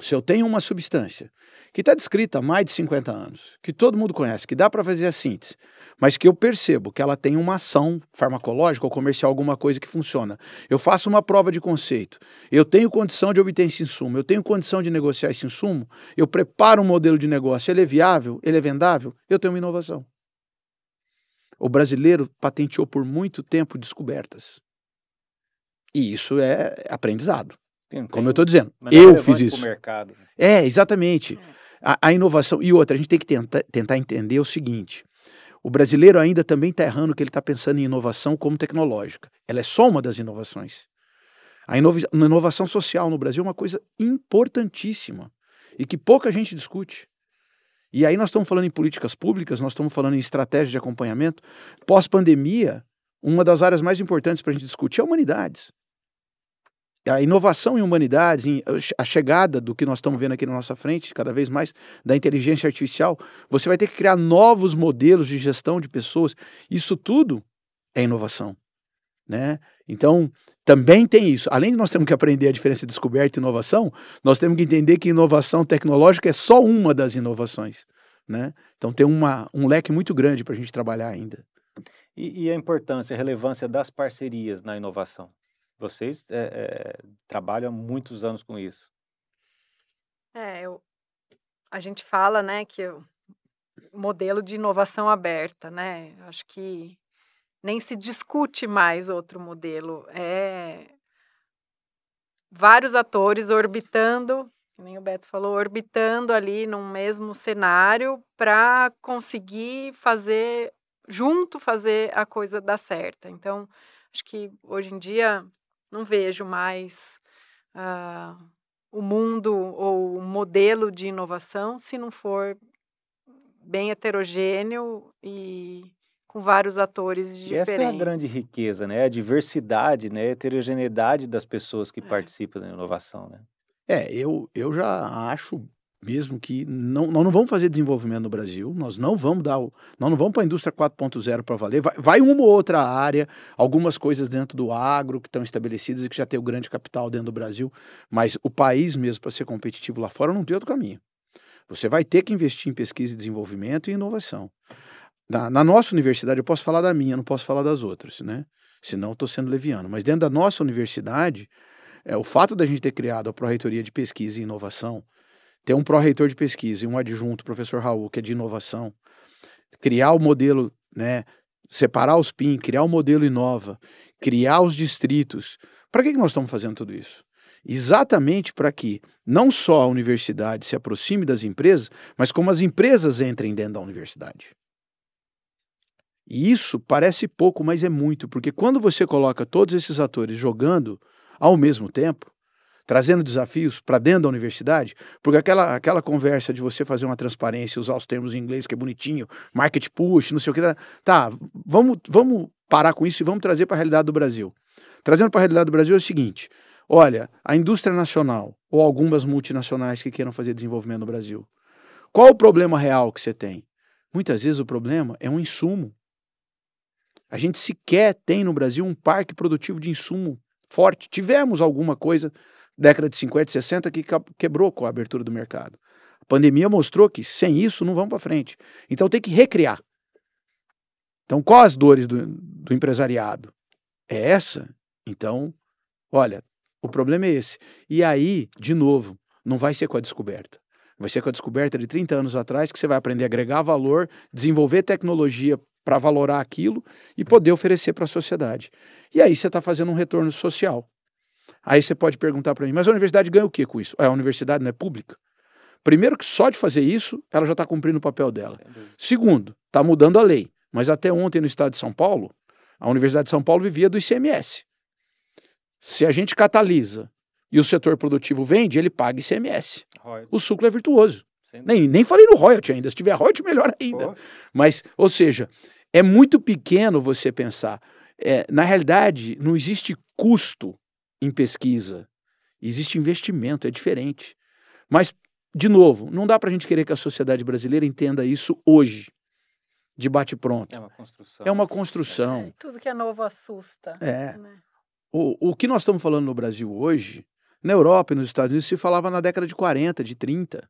se eu tenho uma substância que está descrita há mais de 50 anos, que todo mundo conhece, que dá para fazer a síntese, mas que eu percebo que ela tem uma ação farmacológica ou comercial, alguma coisa que funciona. Eu faço uma prova de conceito, eu tenho condição de obter esse insumo, eu tenho condição de negociar esse insumo, eu preparo um modelo de negócio, ele é viável, ele é vendável, eu tenho uma inovação. O brasileiro patenteou por muito tempo descobertas. E isso é aprendizado. Tem, Como eu estou dizendo, eu fiz isso. Mercado. É, exatamente. A, a, inovação. E outra, a gente tem que tenta, tentar entender o seguinte: o brasileiro ainda também está errando que ele está pensando em inovação como tecnológica. Ela é só uma das inovações. A inova inovação social no Brasil é uma coisa importantíssima e que pouca gente discute. E aí nós estamos falando em políticas públicas, nós estamos falando em estratégia de acompanhamento. Pós-pandemia, uma das áreas mais importantes para a gente discutir é humanidades a inovação em humanidades, em, a chegada do que nós estamos vendo aqui na nossa frente, cada vez mais, da inteligência artificial, você vai ter que criar novos modelos de gestão de pessoas. Isso tudo é inovação. Né? Então, também tem isso. Além de nós termos que aprender a diferença de descoberta e inovação, nós temos que entender que inovação tecnológica é só uma das inovações. Né? Então, tem uma, um leque muito grande para a gente trabalhar ainda. E, e a importância, a relevância das parcerias na inovação? Vocês é, é, trabalham há muitos anos com isso. É, eu, a gente fala, né, que o modelo de inovação aberta, né? Acho que nem se discute mais outro modelo. É vários atores orbitando, nem o Beto falou, orbitando ali num mesmo cenário para conseguir fazer junto fazer a coisa dar certa. Então, acho que hoje em dia não vejo mais uh, o mundo ou o modelo de inovação se não for bem heterogêneo e com vários atores diferentes. Essa é a grande riqueza, né? A diversidade, né? A heterogeneidade das pessoas que é. participam da inovação, né? É, eu, eu já acho mesmo que não, nós não vamos fazer desenvolvimento no Brasil, nós não vamos dar, o, nós não vamos para a indústria 4.0 para valer, vai, vai, uma ou outra área, algumas coisas dentro do agro que estão estabelecidas e que já tem o grande capital dentro do Brasil, mas o país mesmo para ser competitivo lá fora não tem outro caminho. Você vai ter que investir em pesquisa e desenvolvimento e inovação. Na, na nossa universidade, eu posso falar da minha, não posso falar das outras, né? Senão estou sendo leviano. Mas dentro da nossa universidade, é, o fato da gente ter criado a Pró-Reitoria de Pesquisa e Inovação, ter um pró-reitor de pesquisa e um adjunto, professor Raul, que é de inovação, criar o modelo, né, separar os PIN, criar o modelo Inova, criar os distritos. Para que, que nós estamos fazendo tudo isso? Exatamente para que não só a universidade se aproxime das empresas, mas como as empresas entrem dentro da universidade. E isso parece pouco, mas é muito, porque quando você coloca todos esses atores jogando ao mesmo tempo, trazendo desafios para dentro da universidade, porque aquela, aquela conversa de você fazer uma transparência, usar os termos em inglês que é bonitinho, market push, não sei o que, tá, tá vamos, vamos parar com isso e vamos trazer para a realidade do Brasil. Trazendo para a realidade do Brasil é o seguinte: olha, a indústria nacional ou algumas multinacionais que queiram fazer desenvolvimento no Brasil, qual o problema real que você tem? Muitas vezes o problema é um insumo. A gente sequer tem no Brasil um parque produtivo de insumo forte. Tivemos alguma coisa década de 50 e 60 que quebrou com a abertura do mercado. A pandemia mostrou que sem isso não vamos para frente. Então tem que recriar. Então, quais as dores do, do empresariado? É essa? Então, olha, o problema é esse. E aí, de novo, não vai ser com a descoberta. Vai ser com a descoberta de 30 anos atrás que você vai aprender a agregar valor, desenvolver tecnologia para valorar aquilo e poder oferecer para a sociedade. E aí você está fazendo um retorno social. Aí você pode perguntar para mim, mas a universidade ganha o que com isso? É, a universidade não é pública? Primeiro que só de fazer isso, ela já está cumprindo o papel dela. Segundo, está mudando a lei. Mas até ontem no estado de São Paulo, a Universidade de São Paulo vivia do ICMS. Se a gente catalisa e o setor produtivo vende, ele paga ICMS. Royalty. O suco é virtuoso. Nem, nem falei no royalty ainda. Se tiver royalty, melhor ainda. Pô. Mas, ou seja, é muito pequeno você pensar. É, na realidade, não existe custo em pesquisa. Existe investimento, é diferente. Mas, de novo, não dá para a gente querer que a sociedade brasileira entenda isso hoje, de bate-pronto. É uma construção. É uma construção. É, tudo que é novo assusta. É. Né? O, o que nós estamos falando no Brasil hoje Na Europa e nos Estados Unidos se falava na década de 40, de 30.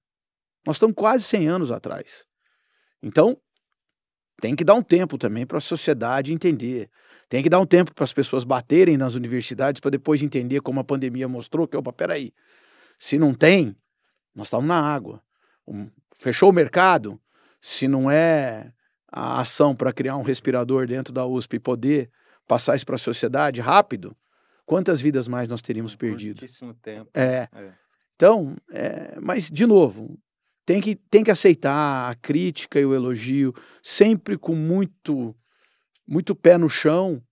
Nós estamos quase 100 anos atrás. Então, tem que dar um tempo também para a sociedade entender. Tem que dar um tempo para as pessoas baterem nas universidades para depois entender como a pandemia mostrou que, opa, peraí, se não tem, nós estamos na água. Um, fechou o mercado, se não é a ação para criar um respirador dentro da USP e poder passar isso para a sociedade rápido, quantas vidas mais nós teríamos perdido? Pouquíssimo tempo. É. é. Então, é, mas, de novo, tem que, tem que aceitar a crítica e o elogio, sempre com muito, muito pé no chão,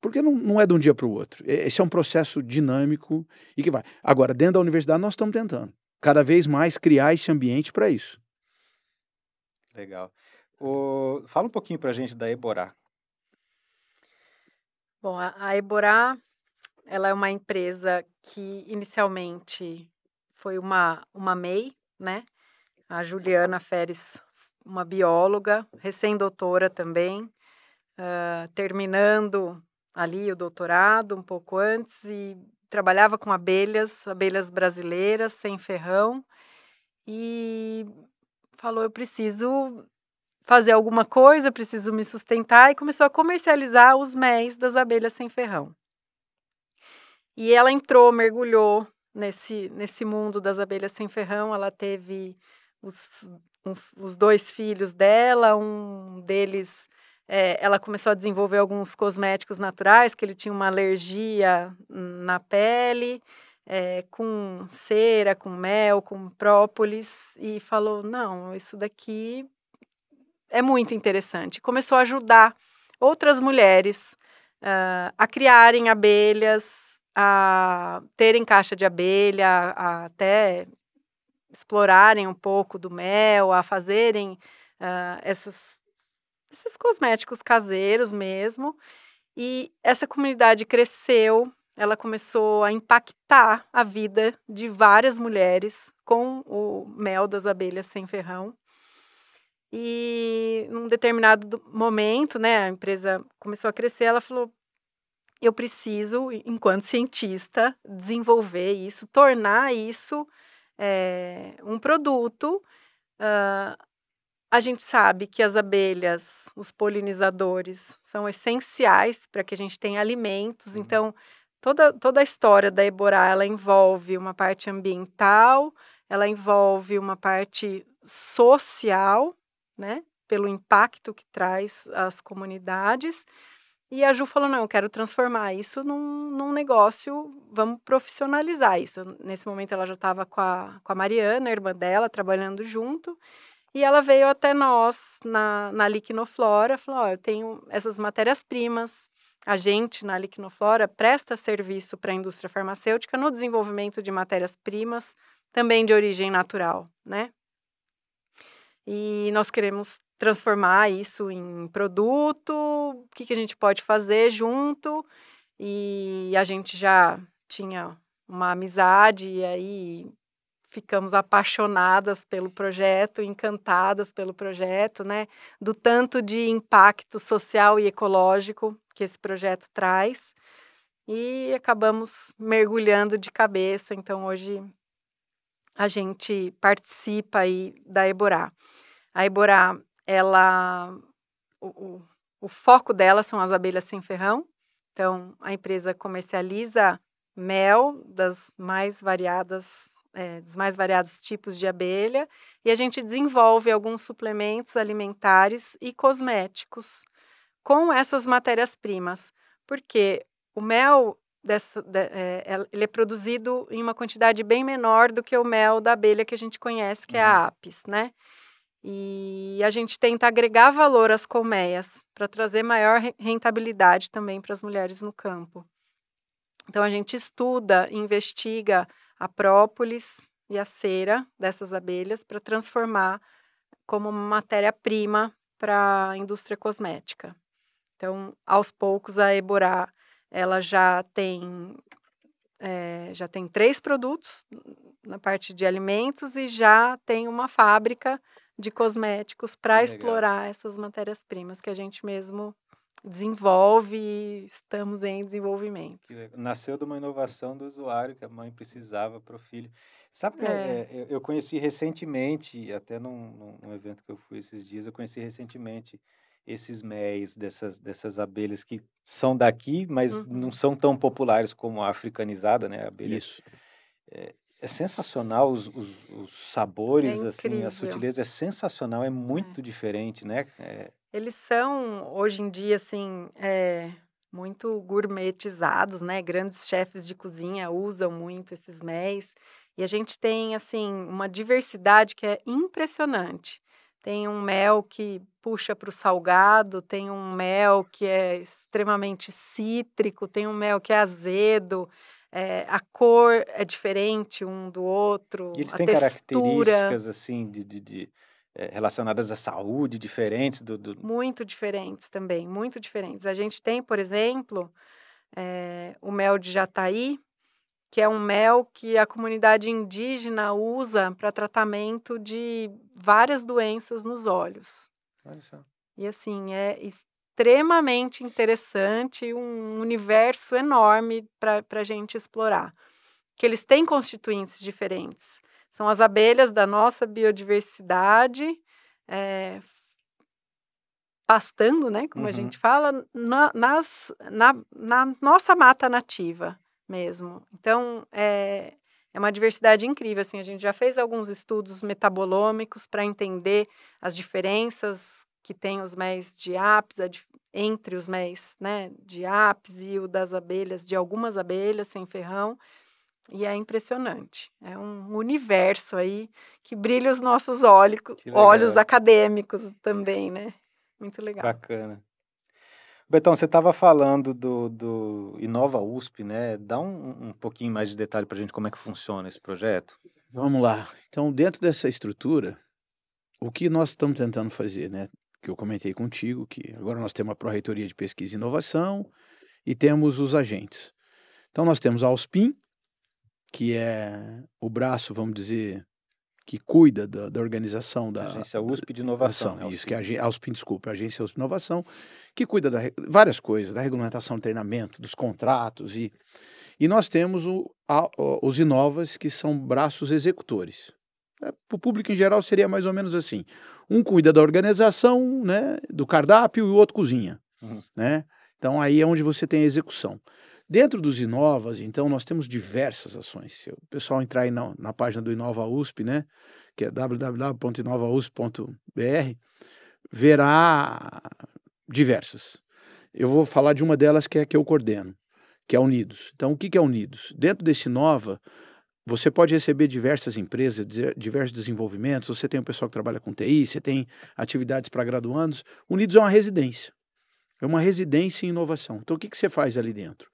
porque não, não é de um dia para o outro. Esse é um processo dinâmico e que vai. Agora, dentro da universidade, nós estamos tentando cada vez mais criar esse ambiente para isso. Legal. O... Fala um pouquinho para a gente da Eborá. Bom, a, a Eborá, ela é uma empresa que inicialmente foi uma, uma MEI, né? A Juliana Feres, uma bióloga, recém-doutora também, terminando ali o doutorado um pouco antes e trabalhava com abelhas, abelhas brasileiras, sem ferrão, e falou: eu preciso fazer alguma coisa, preciso me sustentar, e começou a comercializar os méis das abelhas sem ferrão. E ela entrou, mergulhou nesse, nesse mundo das abelhas sem ferrão. Ela teve os, um, os dois filhos dela, um deles. É, ela começou a desenvolver alguns cosméticos naturais, que ele tinha uma alergia na pele, é, com cera, com mel, com própolis, e falou: não, isso daqui é muito interessante. Começou a ajudar outras mulheres uh, a criarem abelhas, a terem caixa de abelha, a até explorarem um pouco do mel, a fazerem uh, essas, esses cosméticos caseiros mesmo. E essa comunidade cresceu, ela começou a impactar a vida de várias mulheres com o mel das abelhas sem ferrão. E num determinado momento, né, a empresa começou a crescer, ela falou: eu preciso, enquanto cientista, desenvolver isso, tornar isso é, um produto. Uh, a gente sabe que as abelhas, os polinizadores, são essenciais para que a gente tenha alimentos. Uhum. Então, toda, toda a história da Eborá, ela envolve uma parte ambiental, ela envolve uma parte social, né? Pelo impacto que traz às comunidades. E a Ju falou: não, eu quero transformar isso num, num negócio, vamos profissionalizar isso. Nesse momento ela já estava com a, com a Mariana, a irmã dela, trabalhando junto. E ela veio até nós na, na Liquinoflora, falou: oh, eu tenho essas matérias-primas. A gente, na Liquinoflora, presta serviço para a indústria farmacêutica no desenvolvimento de matérias-primas, também de origem natural, né? e nós queremos transformar isso em produto, o que, que a gente pode fazer junto, e a gente já tinha uma amizade, e aí ficamos apaixonadas pelo projeto, encantadas pelo projeto, né? Do tanto de impacto social e ecológico que esse projeto traz. E acabamos mergulhando de cabeça. Então, hoje a gente participa aí da Eborá. A Eborá, ela, o, o, o foco dela são as abelhas sem ferrão. Então, a empresa comercializa mel das mais variadas, é, dos mais variados tipos de abelha, e a gente desenvolve alguns suplementos alimentares e cosméticos com essas matérias-primas, porque o mel dessa, de, é, ele é produzido em uma quantidade bem menor do que o mel da abelha que a gente conhece, que uhum. é a uhum. apis, né? E a gente tenta agregar valor às colmeias para trazer maior rentabilidade também para as mulheres no campo. Então a gente estuda, investiga a própolis e a cera dessas abelhas para transformar como matéria-prima para a indústria cosmética. Então, aos poucos, a Eborá ela já tem é, já tem três produtos na parte de alimentos e já tem uma fábrica de cosméticos para explorar essas matérias-primas que a gente mesmo desenvolve estamos em desenvolvimento. Nasceu de uma inovação do usuário que a mãe precisava para o filho. Sabe que é. É, eu conheci recentemente, até num, num, evento que eu fui esses dias, eu conheci recentemente esses méis dessas, dessas abelhas que são daqui, mas uhum. não são tão populares como a africanizada, né? A abelha. Isso. É, é sensacional os, os, os sabores, é assim, a sutileza é sensacional, é muito diferente, né? Eles são, hoje em dia, assim, muito gourmetizados, né? Grandes chefes de cozinha usam muito esses méis. E a gente tem, assim, uma diversidade que é impressionante. Tem um mel que puxa para o salgado, tem um mel que é extremamente cítrico, tem um mel que é azedo, é, a cor é diferente um do outro. E eles têm textura... características assim de, de, de é, relacionadas à saúde diferentes do, do, Muito diferentes também, muito diferentes. A gente tem, por exemplo, é, o mel de jataí, que é um mel que a comunidade indígena usa para tratamento de várias doenças nos olhos. Olha só. E assim, é extremamente interessante, um universo enorme para a gente explorar. Que eles têm constituintes diferentes. São as abelhas da nossa biodiversidade, é, pastando, né, como uhum. a gente fala, na, nas, na, na nossa mata nativa mesmo. Então, é, é uma diversidade incrível. Assim, a gente já fez alguns estudos metabolômicos para entender as diferenças que tem os méis de apis, entre os méis né, de apis e o das abelhas, de algumas abelhas sem ferrão. E é impressionante. É um universo aí que brilha os nossos olhos, olhos acadêmicos também, né? Muito legal. Bacana. Betão, você estava falando do, do Inova USP, né? Dá um, um pouquinho mais de detalhe para a gente como é que funciona esse projeto. Vamos lá. Então, dentro dessa estrutura, o que nós estamos tentando fazer, né? Que eu comentei contigo, que agora nós temos a Pró-Reitoria de Pesquisa e Inovação e temos os agentes. Então, nós temos a USPIM, que é o braço, vamos dizer, que cuida da, da organização da Agência USP de Inovação. Né, isso, que é a USP, desculpa, a Agência USP de Inovação, que cuida de várias coisas, da regulamentação do treinamento, dos contratos e e nós temos o, a, os Inovas, que são braços executores. É, Para o público em geral seria mais ou menos assim. Um cuida da organização, né, do cardápio e o outro cozinha. Uhum. Né? Então aí é onde você tem a execução. Dentro dos Inovas, então, nós temos diversas ações. Se o pessoal entrar aí na, na página do Inova USP, né, que é www.inovausp.br, verá diversas. Eu vou falar de uma delas que é a que eu coordeno, que é a Unidos. Então, o que é Unidos? Dentro desse Inova, você pode receber diversas empresas, diversos desenvolvimentos. Você tem o pessoal que trabalha com TI, você tem atividades para graduandos. Unidos é uma residência. É uma residência em inovação. Então, o que, que você faz ali dentro?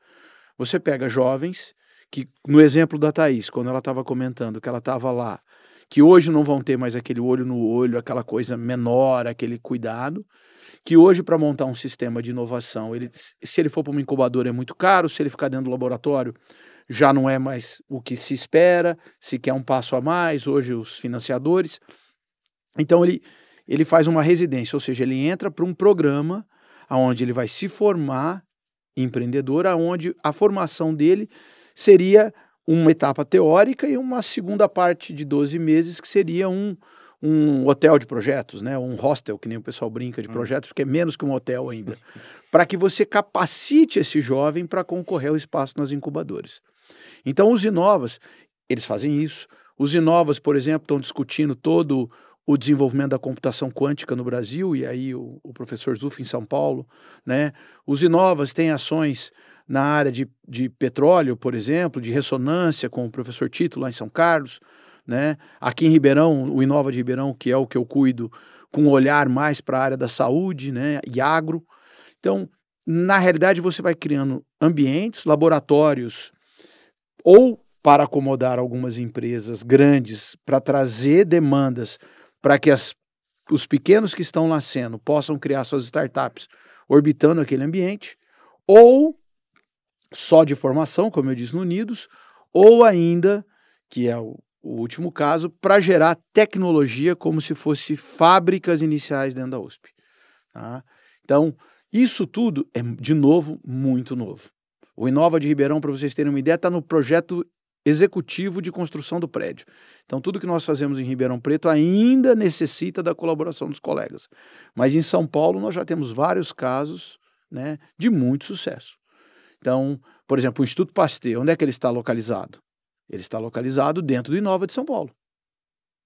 Você pega jovens, que no exemplo da Thaís, quando ela estava comentando que ela estava lá, que hoje não vão ter mais aquele olho no olho, aquela coisa menor, aquele cuidado, que hoje para montar um sistema de inovação, ele, se ele for para uma incubadora é muito caro, se ele ficar dentro do laboratório já não é mais o que se espera, se quer um passo a mais, hoje os financiadores. Então ele, ele faz uma residência, ou seja, ele entra para um programa onde ele vai se formar empreendedor, onde a formação dele seria uma etapa teórica e uma segunda parte de 12 meses, que seria um, um hotel de projetos, né? um hostel, que nem o pessoal brinca de hum. projetos, porque é menos que um hotel ainda, para que você capacite esse jovem para concorrer ao espaço nas incubadoras. Então, os Inovas, eles fazem isso. Os Inovas, por exemplo, estão discutindo todo o desenvolvimento da computação quântica no Brasil, e aí o, o professor Zuf em São Paulo, né? Os Inovas têm ações na área de, de petróleo, por exemplo, de ressonância, com o professor Tito lá em São Carlos, né? Aqui em Ribeirão, o Inova de Ribeirão, que é o que eu cuido, com um olhar mais para a área da saúde, né? E agro. Então, na realidade, você vai criando ambientes, laboratórios, ou para acomodar algumas empresas grandes, para trazer demandas para que as, os pequenos que estão nascendo possam criar suas startups orbitando aquele ambiente, ou só de formação, como eu disse no Unidos, ou ainda, que é o, o último caso, para gerar tecnologia como se fosse fábricas iniciais dentro da USP. Tá? Então, Isso tudo é, de novo, muito novo. O Inova de Ribeirão, para vocês terem uma ideia, está no projeto executivo de construção do prédio. Então, tudo que nós fazemos em Ribeirão Preto ainda necessita da colaboração dos colegas. Mas em São Paulo, nós já temos vários casos né, de muito sucesso. Então, por exemplo, o Instituto Pasteur, onde é que ele está localizado? Ele está localizado dentro do Inova de São Paulo.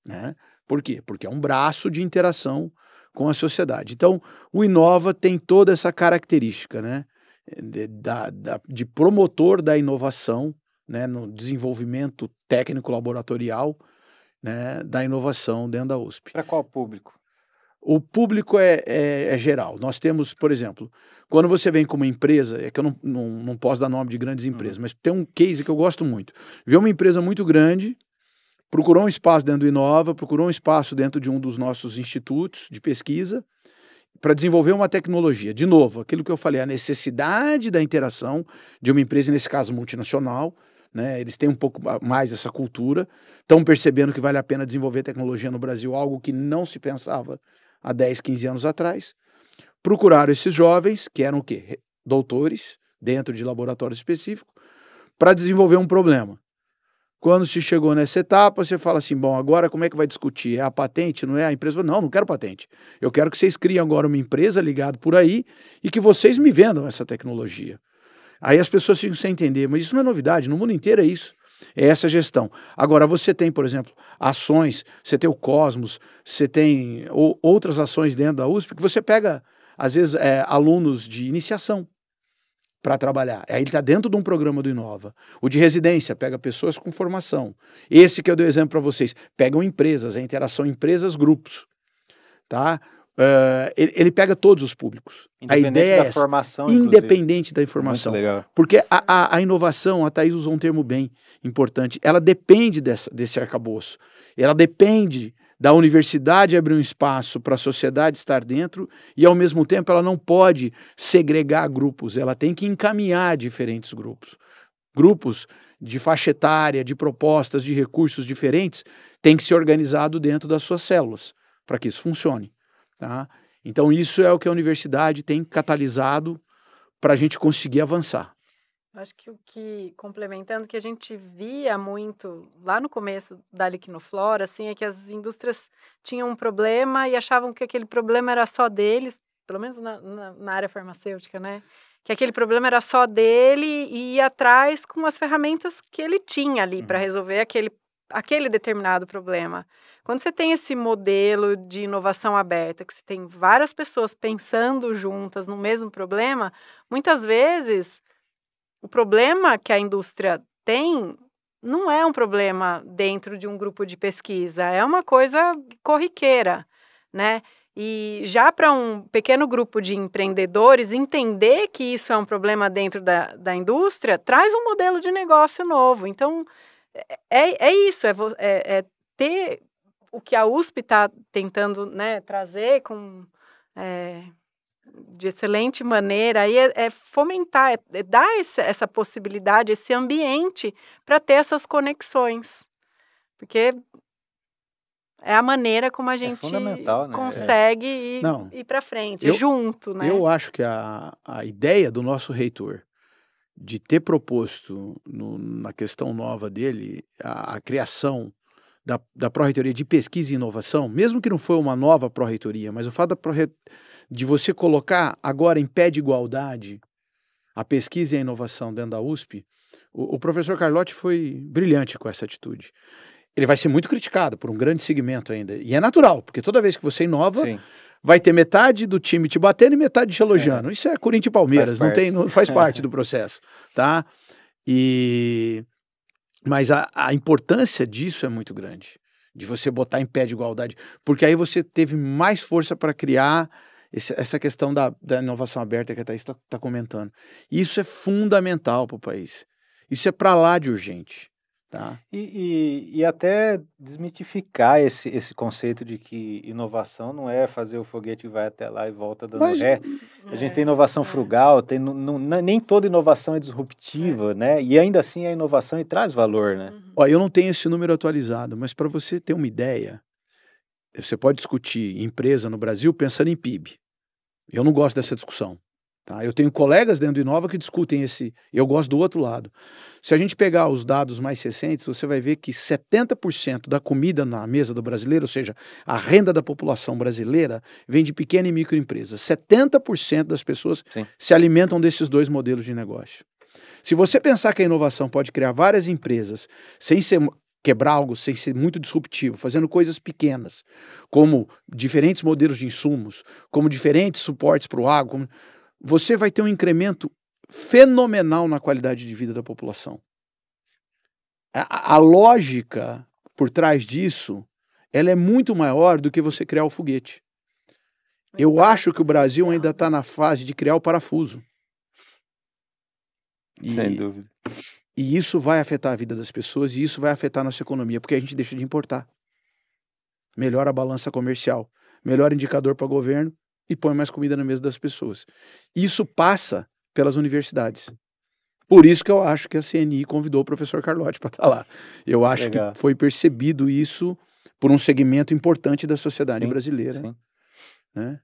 Né? Por quê? Porque é um braço de interação com a sociedade. Então, o Inova tem toda essa característica né? de, da, da, de promotor da inovação né? no desenvolvimento técnico laboratorial né? da inovação dentro da USP. Para qual público? O público é, é, é, geral. Nós temos, por exemplo, quando você vem com uma empresa, é que eu não, não, não posso dar nome de grandes uhum. empresas, uhum. mas tem um case que eu gosto muito. Vê uma empresa muito grande, procurou um espaço dentro do Inova, procurou um espaço dentro de um dos nossos institutos de pesquisa para desenvolver uma tecnologia. De novo, aquilo que eu falei, a necessidade da interação de uma empresa, nesse caso multinacional, né? Eles têm um pouco mais essa cultura, estão percebendo que vale a pena desenvolver tecnologia no Brasil, algo que não se pensava há 10, 15 anos atrás, procuraram esses jovens, que eram o quê? Doutores, dentro de laboratórios específicos, para desenvolver um problema. Quando se chegou nessa etapa, você fala assim: bom, agora como é que vai discutir? É a patente? Não é? A empresa não, não quero patente. Eu quero que vocês criem agora uma empresa ligada por aí e que vocês me vendam essa tecnologia. Aí as pessoas ficam sem entender, mas isso não é novidade, no mundo inteiro é isso. É essa gestão. Agora, você tem, por exemplo, ações, você tem o Cosmos, você tem ou, outras ações dentro da USP que você pega, às vezes, é, alunos de iniciação para trabalhar. Aí ele está dentro de um programa do Inova. O de residência pega pessoas com formação. Esse que eu dei exemplo para vocês, pegam empresas, a interação empresas-grupos. Tá? Uh, ele, ele, pega todos os públicos. A ideia da é formação, independente da informação. Porque a, a, a, inovação, a Thaís usou um termo bem importante, ela depende dessa, desse arcabouço. Ela depende da universidade abrir um espaço para a sociedade estar dentro e, ao mesmo tempo, ela não pode segregar grupos, ela tem que encaminhar diferentes grupos. Grupos de faixa etária, de propostas, de recursos diferentes, têm que ser organizado dentro das suas células para que isso funcione. Tá? Então, isso é o que a universidade tem catalisado para a gente conseguir avançar. Acho que o que, complementando, que a gente via muito lá no começo da Liquinoflora, assim, é que as indústrias tinham um problema e achavam que aquele problema era só deles, pelo menos na, na, na área farmacêutica, né? Que aquele problema era só dele e ia atrás com as ferramentas que ele tinha ali uhum. para resolver aquele, aquele determinado problema. Quando você tem esse modelo de inovação aberta, que você tem várias pessoas pensando juntas no mesmo problema, muitas vezes o problema que a indústria tem não é um problema dentro de um grupo de pesquisa, é uma coisa corriqueira, né? E já para um pequeno grupo de empreendedores entender que isso é um problema dentro da, da indústria, traz um modelo de negócio novo. Então, é, é, é isso, é, é, é ter o que a USP está tentando né, trazer com, é, de excelente maneira aí é, é fomentar, é, é dar esse, essa possibilidade, esse ambiente para ter essas conexões. Porque é a maneira como a é gente né? consegue ir, ir para frente, eu, junto. Né? Eu acho que a, a ideia do nosso reitor de ter proposto no, na questão nova dele a, a criação da, da Pró-Reitoria de Pesquisa e Inovação, mesmo que não foi uma nova Pró-Reitoria, mas o fato de você colocar agora em pé de igualdade a pesquisa e a inovação dentro da USP, o, o professor Carlotti foi brilhante com essa atitude. Ele vai ser muito criticado por um grande segmento ainda. E é natural, porque toda vez que você inova, Sim. vai ter metade do time te batendo e metade te elogiando. É. Isso é Corinthians e Palmeiras, não tem, não, faz parte do processo, tá? E mas a, a importância disso é muito grande, de você botar em pé de igualdade, porque aí você teve mais força para criar esse, essa questão da, da inovação aberta que a Thaís está tá comentando. Isso é fundamental para o país. Isso é para lá de urgente. Tá. E, e, e, até desmitificar esse, esse conceito de que inovação não é fazer o foguete que vai até lá e volta dando Mas, ré. A gente tem inovação é. frugal, tem, não, não, nem toda inovação é disruptiva, é. né? E ainda assim é inovação e traz valor, né? Uhum. Ó, eu não tenho esse número atualizado, mas para você ter uma ideia, você pode discutir empresa no Brasil pensando em PIB. Eu não gosto dessa discussão. Tá? Eu tenho colegas dentro do Inova que discutem esse, eu gosto do outro lado. Se a gente pegar os dados mais recentes, você vai ver que 70% da comida na mesa do brasileiro, ou seja, a renda da população brasileira, vem de pequena e microempresas. 70% das pessoas Sim. se alimentam desses dois modelos de negócio. Se você pensar que a inovação pode criar várias empresas sem ser quebrar algo sem ser muito disruptivo, fazendo coisas pequenas, como diferentes modelos de insumos, como diferentes suportes para o agro, como você vai ter um incremento fenomenal na qualidade de vida da população. A, a, lógica por trás disso, ela é muito maior do que você criar o foguete. Eu acho que o Brasil ainda está na fase de criar o parafuso. E, Sem dúvida. E isso vai afetar a vida das pessoas e isso vai afetar a nossa economia, porque a gente deixa de importar. Melhora a balança comercial, melhor indicador para o governo e põe mais comida na mesa das pessoas. Isso passa pelas universidades. Por isso que eu acho que a CNI convidou o professor Carlotti para estar tá lá. Eu acho Legal. que foi percebido isso por um segmento importante da sociedade sim, brasileira. Sim. Né?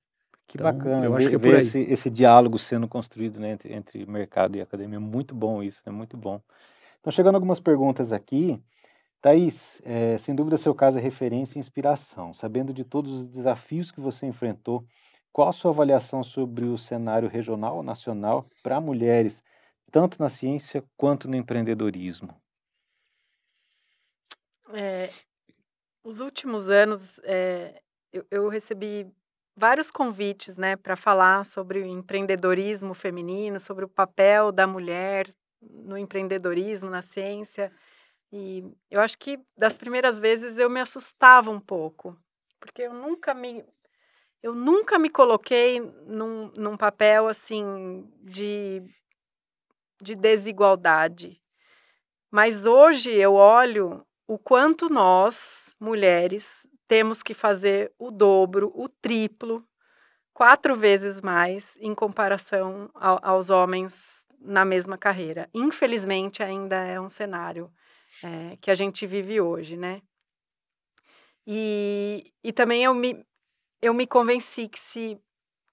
Que então, bacana. Eu acho que é por aí. Esse, esse diálogo sendo construído né, entre, entre mercado e academia. Muito bom isso, é né? muito bom. Então, chegando algumas perguntas aqui. Thaís, é, sem dúvida seu caso é referência e inspiração. Sabendo de todos os desafios que você enfrentou, qual a sua avaliação sobre o cenário regional ou nacional para mulheres, tanto na ciência quanto no empreendedorismo? É, os últimos anos, é, eu, eu, recebi vários convites né, para falar sobre o empreendedorismo feminino, sobre o papel da mulher no empreendedorismo, na ciência. E eu acho que das primeiras vezes eu me assustava um pouco, porque eu nunca me eu nunca me coloquei num, num papel assim de, de desigualdade. Mas hoje eu olho o quanto nós, mulheres, temos que fazer o dobro, o triplo, quatro vezes mais em comparação ao, aos homens na mesma carreira. Infelizmente, ainda é um cenário é, que a gente vive hoje, né? E, e também eu me, eu me convenci que se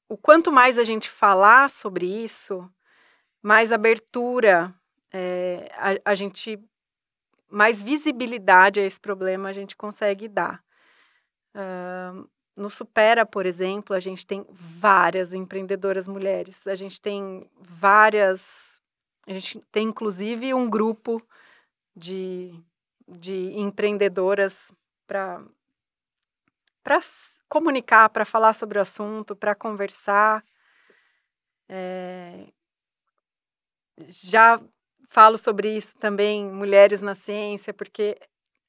o quanto mais a gente falar sobre isso, mais abertura é, a, a, gente, mais visibilidade a esse problema a gente consegue dar. Uh, no Supera, por exemplo, a gente tem várias empreendedoras mulheres, a gente tem várias, a gente tem inclusive um grupo de, de empreendedoras para para comunicar, para falar sobre o assunto, para conversar. É... Já falo sobre isso também, mulheres na ciência, porque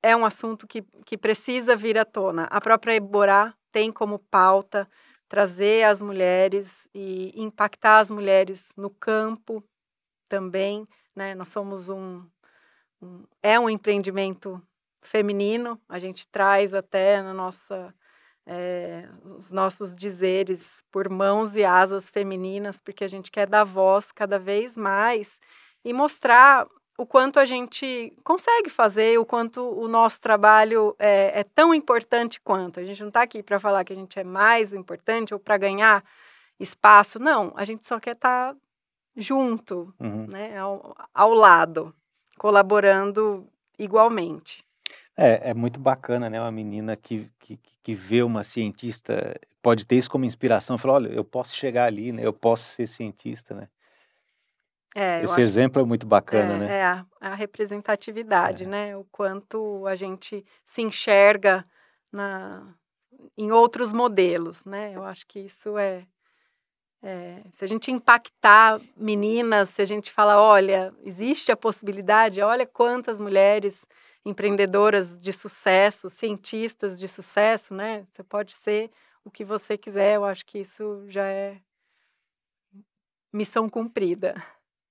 é um assunto que, que precisa vir à tona. A própria Eborá tem como pauta trazer as mulheres e impactar as mulheres no campo também. Né? Nós somos um, um é um empreendimento feminino, a gente traz até na nossa é, os nossos dizeres por mãos e asas femininas, porque a gente quer dar voz cada vez mais e mostrar o quanto a gente consegue fazer, o quanto o nosso trabalho é, é tão importante quanto. A gente não está aqui para falar que a gente é mais importante ou para ganhar espaço, não. A gente só quer estar tá junto, uhum. né, ao, ao lado, colaborando igualmente. É, é muito bacana, né? Uma menina que, que, que vê uma cientista, pode ter isso como inspiração, falar, olha, eu posso chegar ali, né? Eu posso ser cientista, né? É, Esse exemplo é muito bacana, é, né? É a, a representatividade, é. né? O quanto a gente se enxerga na, em outros modelos, né? Eu acho que isso é, é, se a gente impactar meninas, se a gente falar, olha, existe a possibilidade, olha quantas mulheres empreendedoras de sucesso, cientistas de sucesso, né? Você pode ser o que você quiser, eu acho que isso já é missão cumprida.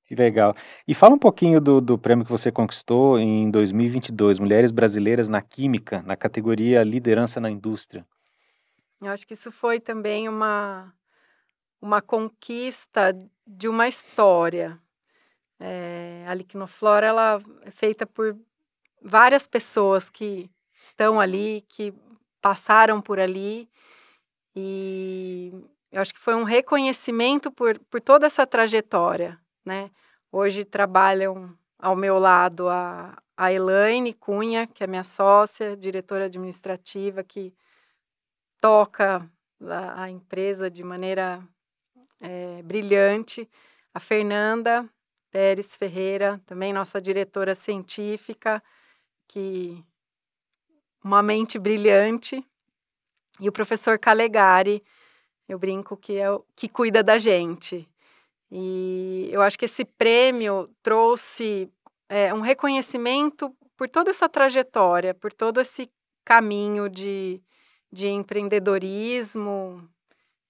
Que legal. E fala um pouquinho do, do prêmio que você conquistou em 2022, Mulheres Brasileiras na Química, na categoria Liderança na Indústria. Eu acho que isso foi também uma, uma conquista de uma história. É, a Liquinoflora ela é feita por várias pessoas que estão ali, que passaram por ali e eu acho que foi um reconhecimento por, por toda essa trajetória, né? Hoje trabalham ao meu lado a, a Elaine Cunha, que é minha sócia, diretora administrativa, que toca a, a empresa de maneira é, brilhante. A Fernanda Pérez Ferreira, também nossa diretora científica, que uma mente brilhante. E o professor Calegari, eu brinco que é o que cuida da gente. E eu acho que esse prêmio trouxe é, um reconhecimento por toda essa trajetória, por todo esse caminho de, de empreendedorismo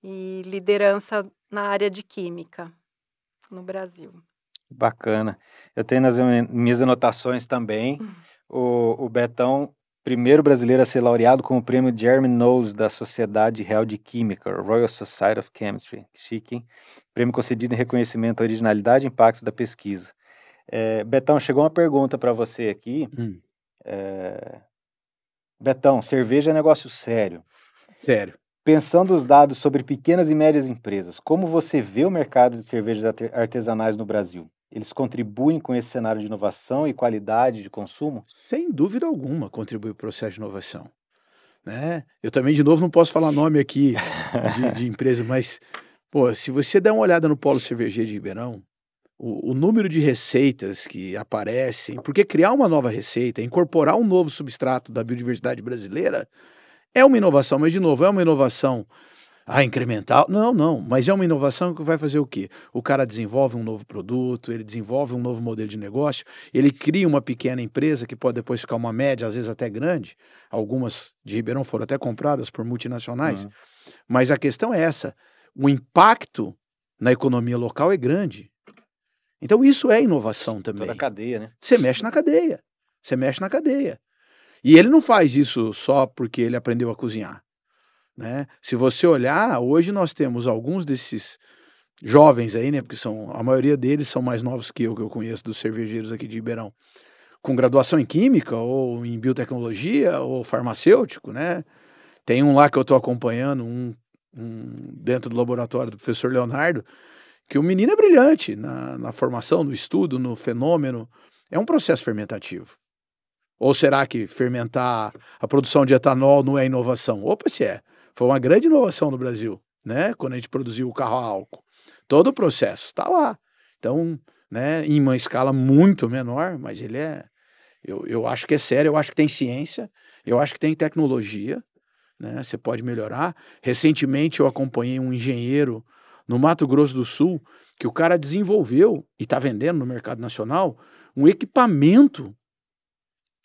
e liderança na área de química no Brasil. Bacana. Eu tenho nas minhas anotações também hum. O, o Betão, primeiro brasileiro a ser laureado com o prêmio Jeremy Knowles da Sociedade Real de Química, Royal Society of Chemistry. Chique, hein? Prêmio concedido em reconhecimento à originalidade e impacto da pesquisa. É, Betão, chegou uma pergunta para você aqui. Hum. É... Betão, cerveja é negócio sério. Sério. Pensando os dados sobre pequenas e médias empresas, como você vê o mercado de cervejas artesanais no Brasil? Eles contribuem com esse cenário de inovação e qualidade de consumo? Sem dúvida alguma, contribui para o processo de inovação. Né? Eu também, de novo, não posso falar nome aqui de, de empresa, mas pô, se você der uma olhada no Polo Cervejeiro de Ribeirão, o, o, número de receitas que aparecem, porque criar uma nova receita, incorporar um novo substrato da biodiversidade brasileira, é uma inovação, mas de novo, é uma inovação ah, incremental. Não, não, mas é uma inovação que vai fazer o quê? O cara desenvolve um novo produto, ele desenvolve um novo modelo de negócio, ele cria uma pequena empresa que pode depois ficar uma média, às vezes até grande. Algumas de Ribeirão foram até compradas por multinacionais. Uhum. Mas a questão é essa: o impacto na economia local é grande. Então isso é inovação também. Toda a cadeia, né? Você mexe na cadeia. Você mexe na cadeia. E ele não faz isso só porque ele aprendeu a cozinhar. Né? Se você olhar, hoje nós temos alguns desses jovens aí, né? Porque são, a maioria deles são mais novos que eu, que eu conheço, dos cervejeiros aqui de Ribeirão, com graduação em Química, ou em Biotecnologia, ou farmacêutico, né? Tem um lá que eu estou acompanhando, um, um, dentro do laboratório do professor Leonardo, que o menino é brilhante na, na formação, no estudo, no fenômeno. É um processo fermentativo. Ou será que fermentar a produção de etanol não é inovação? Opa, se é. Foi uma grande inovação no Brasil, né? Quando a gente produziu o carro a álcool. Todo o processo está lá. Então, né, em uma escala muito menor, mas ele é. Eu, eu acho que é sério, eu acho que tem ciência, eu acho que tem tecnologia, né? Você pode melhorar. Recentemente eu acompanhei um engenheiro no Mato Grosso do Sul, que o cara desenvolveu e está vendendo no mercado nacional um equipamento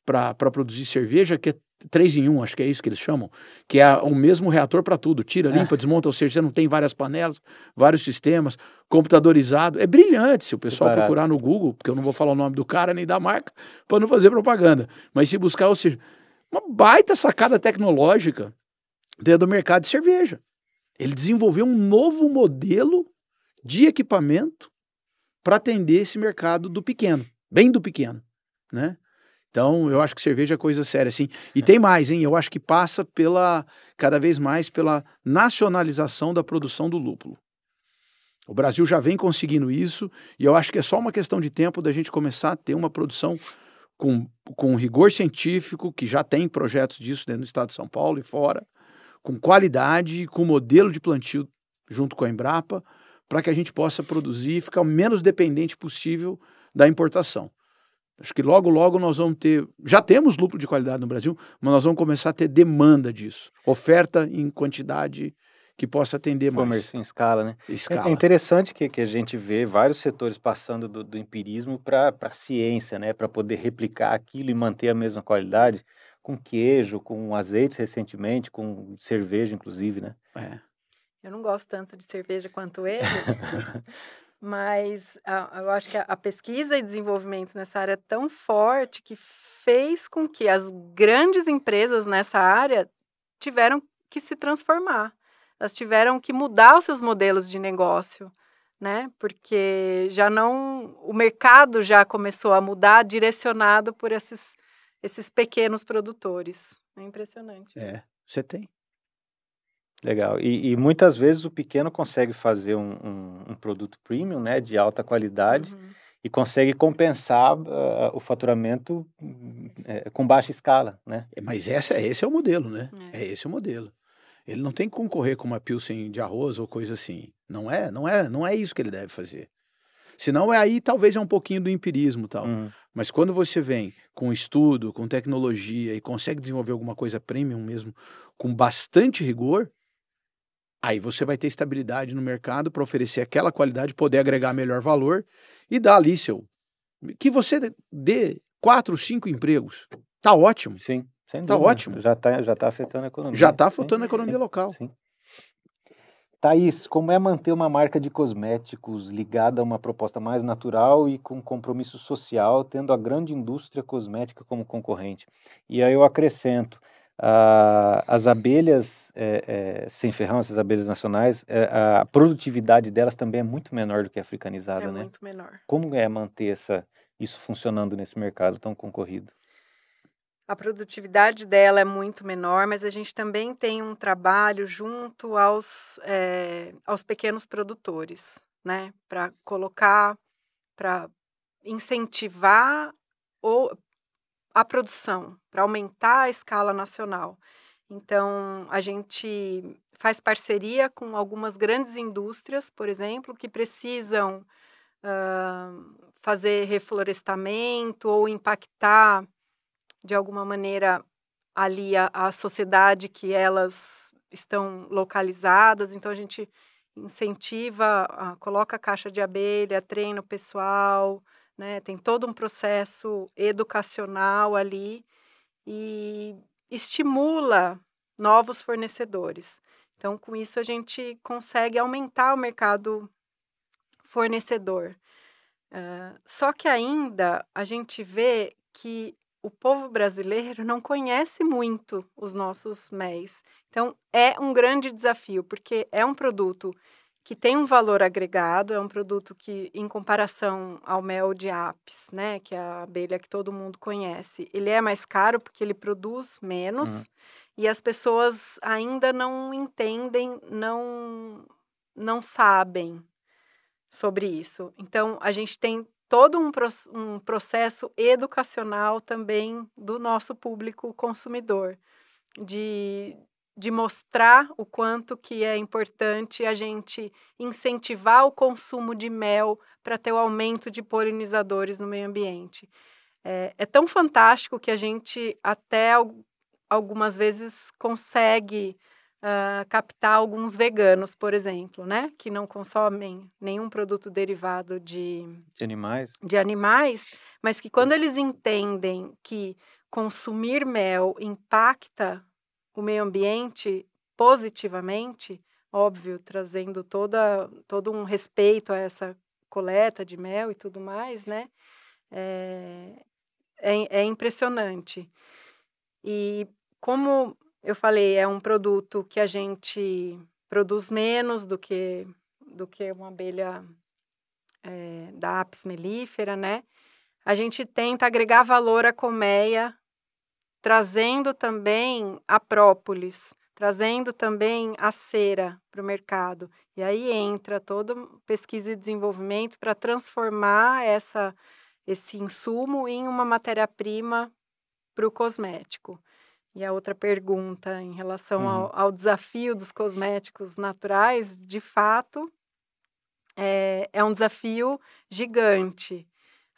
para produzir cerveja que é 3 em 1, acho que é isso que eles chamam, que é o mesmo reator para tudo, tira, limpa, é. desmonta, ou seja, você não tem várias panelas, vários sistemas, computadorizado, é brilhante se o pessoal procurar no Google, porque eu não vou falar o nome do cara nem da marca, para não fazer propaganda, mas se buscar, ou seja, uma baita sacada tecnológica dentro do mercado de cerveja. Ele desenvolveu um novo modelo de equipamento para atender esse mercado do pequeno, bem do pequeno, né? Então, eu acho que cerveja é coisa séria, assim. E tem mais, hein? Eu acho que passa pela, cada vez mais, pela nacionalização da produção do lúpulo. O Brasil já vem conseguindo isso, e eu acho que é só uma questão de tempo da gente começar a ter uma produção com, com rigor científico, que já tem projetos disso dentro do estado de São Paulo e fora, com qualidade, com modelo de plantio junto com a Embrapa, para que a gente possa produzir e ficar o menos dependente possível da importação. Acho que logo, logo nós vamos ter. Já temos lucro de qualidade no Brasil, mas nós vamos começar a ter demanda disso. Oferta em quantidade que possa atender mais. Comércio em escala, né? É, escala. É interessante que, que a gente vê vários setores passando do, do empirismo para a ciência, né? Para poder replicar aquilo e manter a mesma qualidade com queijo, com azeites recentemente, com cerveja, inclusive, né? É. Eu não gosto tanto de cerveja quanto ele, mas eu acho que a, a, pesquisa e desenvolvimento nessa área é tão forte que fez com que as grandes empresas nessa área tiveram que se transformar. Elas tiveram que mudar os seus modelos de negócio, né? Porque já não, o mercado já começou a mudar, direcionado por esses esses pequenos produtores. É impressionante. É, você tem. Legal. E, e, muitas vezes o pequeno consegue fazer um, um, um produto premium, né, de alta qualidade, uhum. e consegue compensar uh, o faturamento uh, com baixa escala, né? É, mas essa, esse é o modelo, né? É. é esse o modelo. Ele não tem que concorrer com uma pilsen de arroz ou coisa assim. Não é, não é, não é isso que ele deve fazer. Senão é aí talvez é um pouquinho do empirismo tal. Uhum. Mas quando você vem com estudo, com tecnologia e consegue desenvolver alguma coisa premium mesmo, com bastante rigor, aí você vai ter estabilidade no mercado para oferecer aquela qualidade, poder agregar melhor valor e dar ali seu. Que você dê quatro, cinco empregos. Tá ótimo. Sim. Sem tá ótimo. Já está já tá afetando a economia. Já está afetando a economia sim, local. Sim. Thaís, como é manter uma marca de cosméticos ligada a uma proposta mais natural e com compromisso social, tendo a grande indústria cosmética como concorrente? E aí eu acrescento, as abelhas é, é, sem ferrão, essas abelhas nacionais, é, a produtividade delas também é muito menor do que a africanizada, é né? É muito menor. Como é manter essa, isso funcionando nesse mercado tão concorrido? A produtividade dela é muito menor, mas a gente também tem um trabalho junto aos, é, aos pequenos produtores, né? Para colocar, para incentivar ou a produção, para aumentar a escala nacional. Então, a gente faz parceria com algumas grandes indústrias, por exemplo, que precisam uh, fazer reflorestamento ou impactar de alguma maneira ali a, a sociedade que elas estão localizadas, então a gente incentiva, a, coloca a caixa de abelha, treina o pessoal, né? Tem todo um processo educacional ali e estimula novos fornecedores. Então, com isso a gente consegue aumentar o mercado fornecedor. Uh, só que ainda a gente vê que o povo brasileiro não conhece muito os nossos MEIs. Então, é um grande desafio, porque é um produto que tem um valor agregado, é um produto que, em comparação ao mel de apis, né, que é a abelha que todo mundo conhece, ele é mais caro porque ele produz menos uhum. e as pessoas ainda não entendem, não, não sabem sobre isso. Então, a gente tem todo um, um processo educacional também do nosso público consumidor, de, de mostrar o quanto que é importante a gente incentivar o consumo de mel para ter o aumento de polinizadores no meio ambiente. É, é tão fantástico que a gente até algumas vezes consegue uh, captar alguns veganos, por exemplo, né? Que não consomem nenhum produto derivado de, de animais. De animais, mas que quando eles entendem que consumir mel impacta o meio ambiente positivamente, óbvio, trazendo toda, todo um respeito a essa coleta de mel e tudo mais, né? É, é, é impressionante. E como eu falei, é um produto que a gente produz menos do que, do que uma abelha é, da apis mellifera, né? A gente tenta agregar valor à colmeia, trazendo também a própolis, trazendo também a cera para o mercado. E aí entra toda pesquisa e desenvolvimento para transformar essa, esse insumo em uma matéria-prima para o cosmético. E a outra pergunta em relação uhum. ao, ao, desafio dos cosméticos naturais, de fato, é, é um desafio gigante.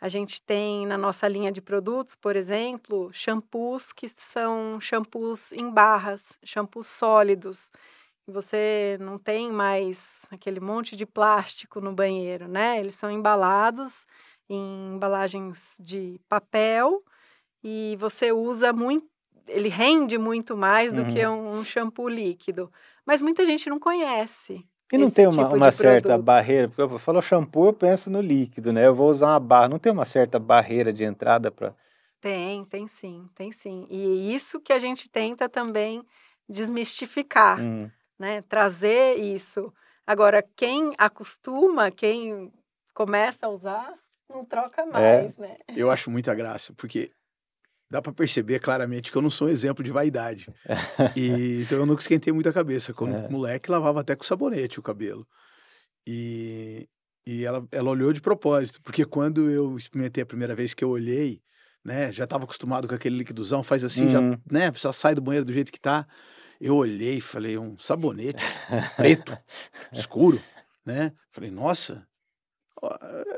A gente tem na nossa linha de produtos, por exemplo, shampoos que são shampoos em barras, shampoos sólidos. Você não tem mais aquele monte de plástico no banheiro, né? Eles são embalados em embalagens de papel e você usa muito ele rende muito mais do uhum. que um, um, shampoo líquido. Mas muita gente não conhece. E não tem uma, tipo uma certa produto. barreira, porque eu falo shampoo, eu penso no líquido, né? Eu vou usar uma barra, não tem uma certa barreira de entrada para. Tem, tem sim, tem sim. E isso que a gente tenta também desmistificar, uhum. né? Trazer isso. Agora, quem acostuma, quem começa a usar, não troca é. mais, é. né? Eu acho muita graça, porque dá para perceber claramente que eu não sou um exemplo de vaidade. e, então eu nunca esquentei muito a cabeça. Quando É. moleque, lavava até com sabonete o cabelo. E, e ela, ela olhou de propósito, porque quando eu experimentei a primeira vez que eu olhei, né, já estava acostumado com aquele líquidozão, faz assim, já, Uhum. né, já sai do banheiro do jeito que tá. Eu olhei e falei, um sabonete preto, escuro, né? Falei, nossa,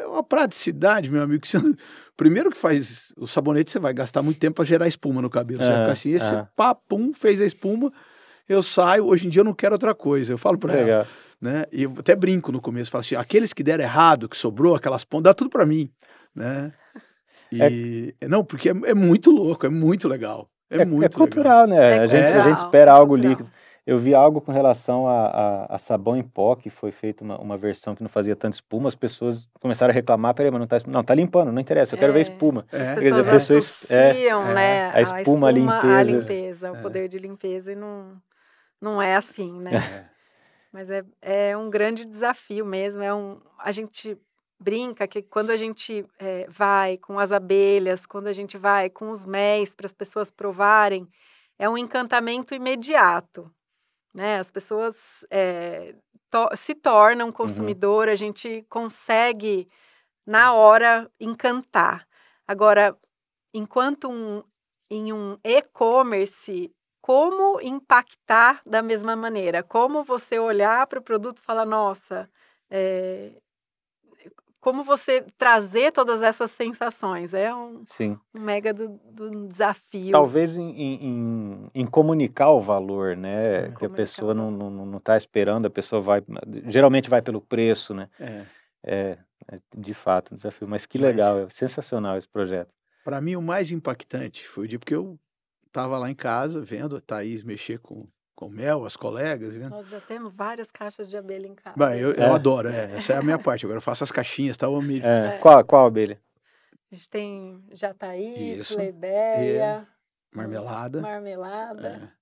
é uma praticidade, meu amigo. que você Primeiro que faz o sabonete, você vai gastar muito tempo para gerar espuma no cabelo. Você vai ficar assim, esse aham. papum fez a espuma, eu saio, hoje em dia eu não quero outra coisa. Eu falo para ela, Legal. né? E eu até brinco no começo, falo assim, aqueles que deram errado, que sobrou, aquelas pontas, dá tudo para mim, né? E, não, porque é, é muito louco, é muito legal. É, É, muito é legal. cultural, né? É a, gente, a gente espera algo cultural. líquido. Eu vi algo com relação a, a, a sabão em pó, que foi feita uma, uma versão que não fazia tanta espuma, as pessoas começaram a reclamar, peraí, mas não tá, espuma- não, tá limpando, não interessa, eu quero ver É. espuma. É. As Quer dizer, pessoas a pessoa es- é, associam, é, né, a espuma, a à limpeza. limpeza, o É. poder de limpeza, e não, não é assim, né? É. Mas é, é um grande desafio mesmo. É um, a gente brinca que quando a gente eh, vai com as abelhas, quando a gente vai com os méis para as pessoas provarem, é um encantamento imediato. Né? As pessoas eh, to- se tornam consumidor, a gente consegue, na hora, encantar. Agora, enquanto um, em um e-commerce como impactar da mesma maneira, como você olhar para o produto e falar, nossa, é, como você trazer todas essas sensações, é um, Sim. um mega do, do desafio. Talvez em, em, em- comunicar o valor, né? Que a pessoa não, valor. não, não tá esperando, a pessoa vai. Geralmente vai pelo preço, né? É. É, é de fato um desafio. Mas que Mas- legal, é sensacional esse projeto. Para mim, o mais impactante foi o dia porque eu tava lá em casa vendo a Thaís mexer com, com mel, as colegas, vendo. Nós já temos várias caixas de abelha em casa. Bah, eu, eu É. adoro, é, essa é a minha parte. Agora eu faço as caixinhas, tá? Eu me... É, É. Qual, qual abelha? A gente tem jataí, Isso. plebeia, Marmelada. marmelada. é.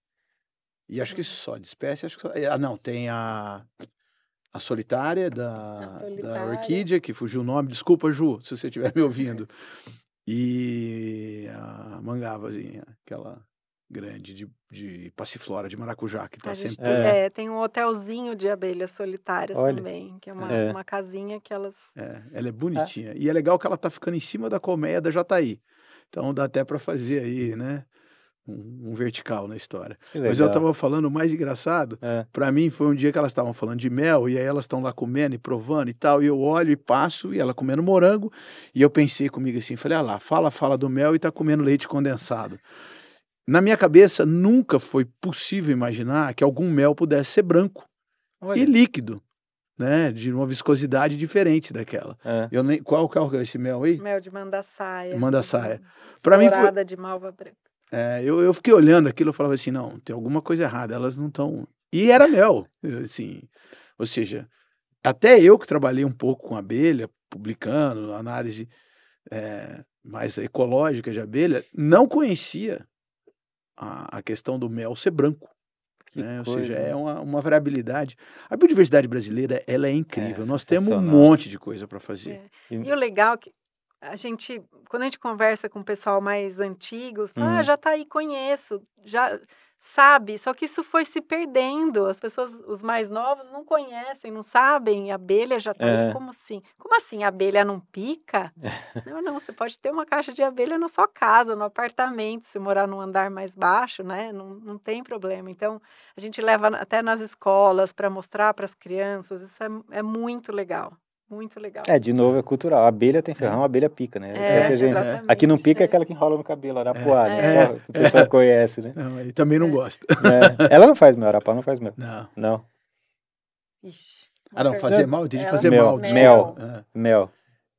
E acho que só de espécie, acho que só... Ah, não, tem a, a solitária da, da solitária. orquídea, que fugiu o nome. Desculpa, Ju, se você estiver me ouvindo. E a mangavazinha, aquela grande de, de passiflora, de maracujá, que tá gente sempre... tem, É. é, tem um hotelzinho de abelhas solitárias Olha. também, que é uma, É. uma casinha que elas. É, ela é bonitinha. E é legal que ela tá ficando em cima da colmeia da Jataí. Então dá até para fazer aí, né? Um, um vertical na história. Mas eu legal. tava falando, o mais engraçado, É. para mim foi um dia que elas estavam falando de mel, e aí elas estão lá comendo e provando e tal, e eu olho e passo, e ela comendo morango, e eu pensei comigo assim, falei, ah lá, fala, fala do mel e tá comendo leite condensado. Na minha cabeça, nunca foi possível imaginar que algum mel pudesse ser branco Olha, e líquido, né? De uma viscosidade diferente daquela. é. Eu nem, qual que é esse mel aí? Mel de mandaçaia. Mandaçaia. Para mim foi, de malva branca. é, eu, eu fiquei olhando aquilo e falava assim, não, tem alguma coisa errada, elas não estão. E era mel, assim, ou seja, até eu que trabalhei um pouco com abelha, publicando análise é, mais ecológica de abelha, não conhecia a, a questão do mel ser branco. Né? Ou seja, é uma, uma variabilidade. A biodiversidade brasileira, ela é incrível. Nós temos um monte de coisa para fazer. É. E- o legal é que a gente, quando a gente conversa com o pessoal mais antigos, fala, Uhum. ah, já tá aí, conheço, já sabe, só que isso foi se perdendo. As pessoas, os mais novos, não conhecem, não sabem. Abelha já tá É. aí, como assim? Como assim, a abelha não pica? não, não, você pode ter uma caixa de abelha na sua casa, no apartamento, se morar num andar mais baixo, né? Não, não tem problema. Então, a gente leva até nas escolas para mostrar para as crianças, isso é, é muito legal. Muito legal. É, de novo, é cultural. A abelha tem ferrão, a abelha pica, né? É, gente-. Aqui não pica é é. aquela que enrola no cabelo, arapuá, né? É. Só que O pessoal conhece, né? Não, e também não É. gosta. É. Ela não faz mel, arapuá não faz mel. Não. Não, Ixi, Ah, não, fazer pergunta. mal? Eu Ela- fazer Mel, mal. mel. Ah. mel.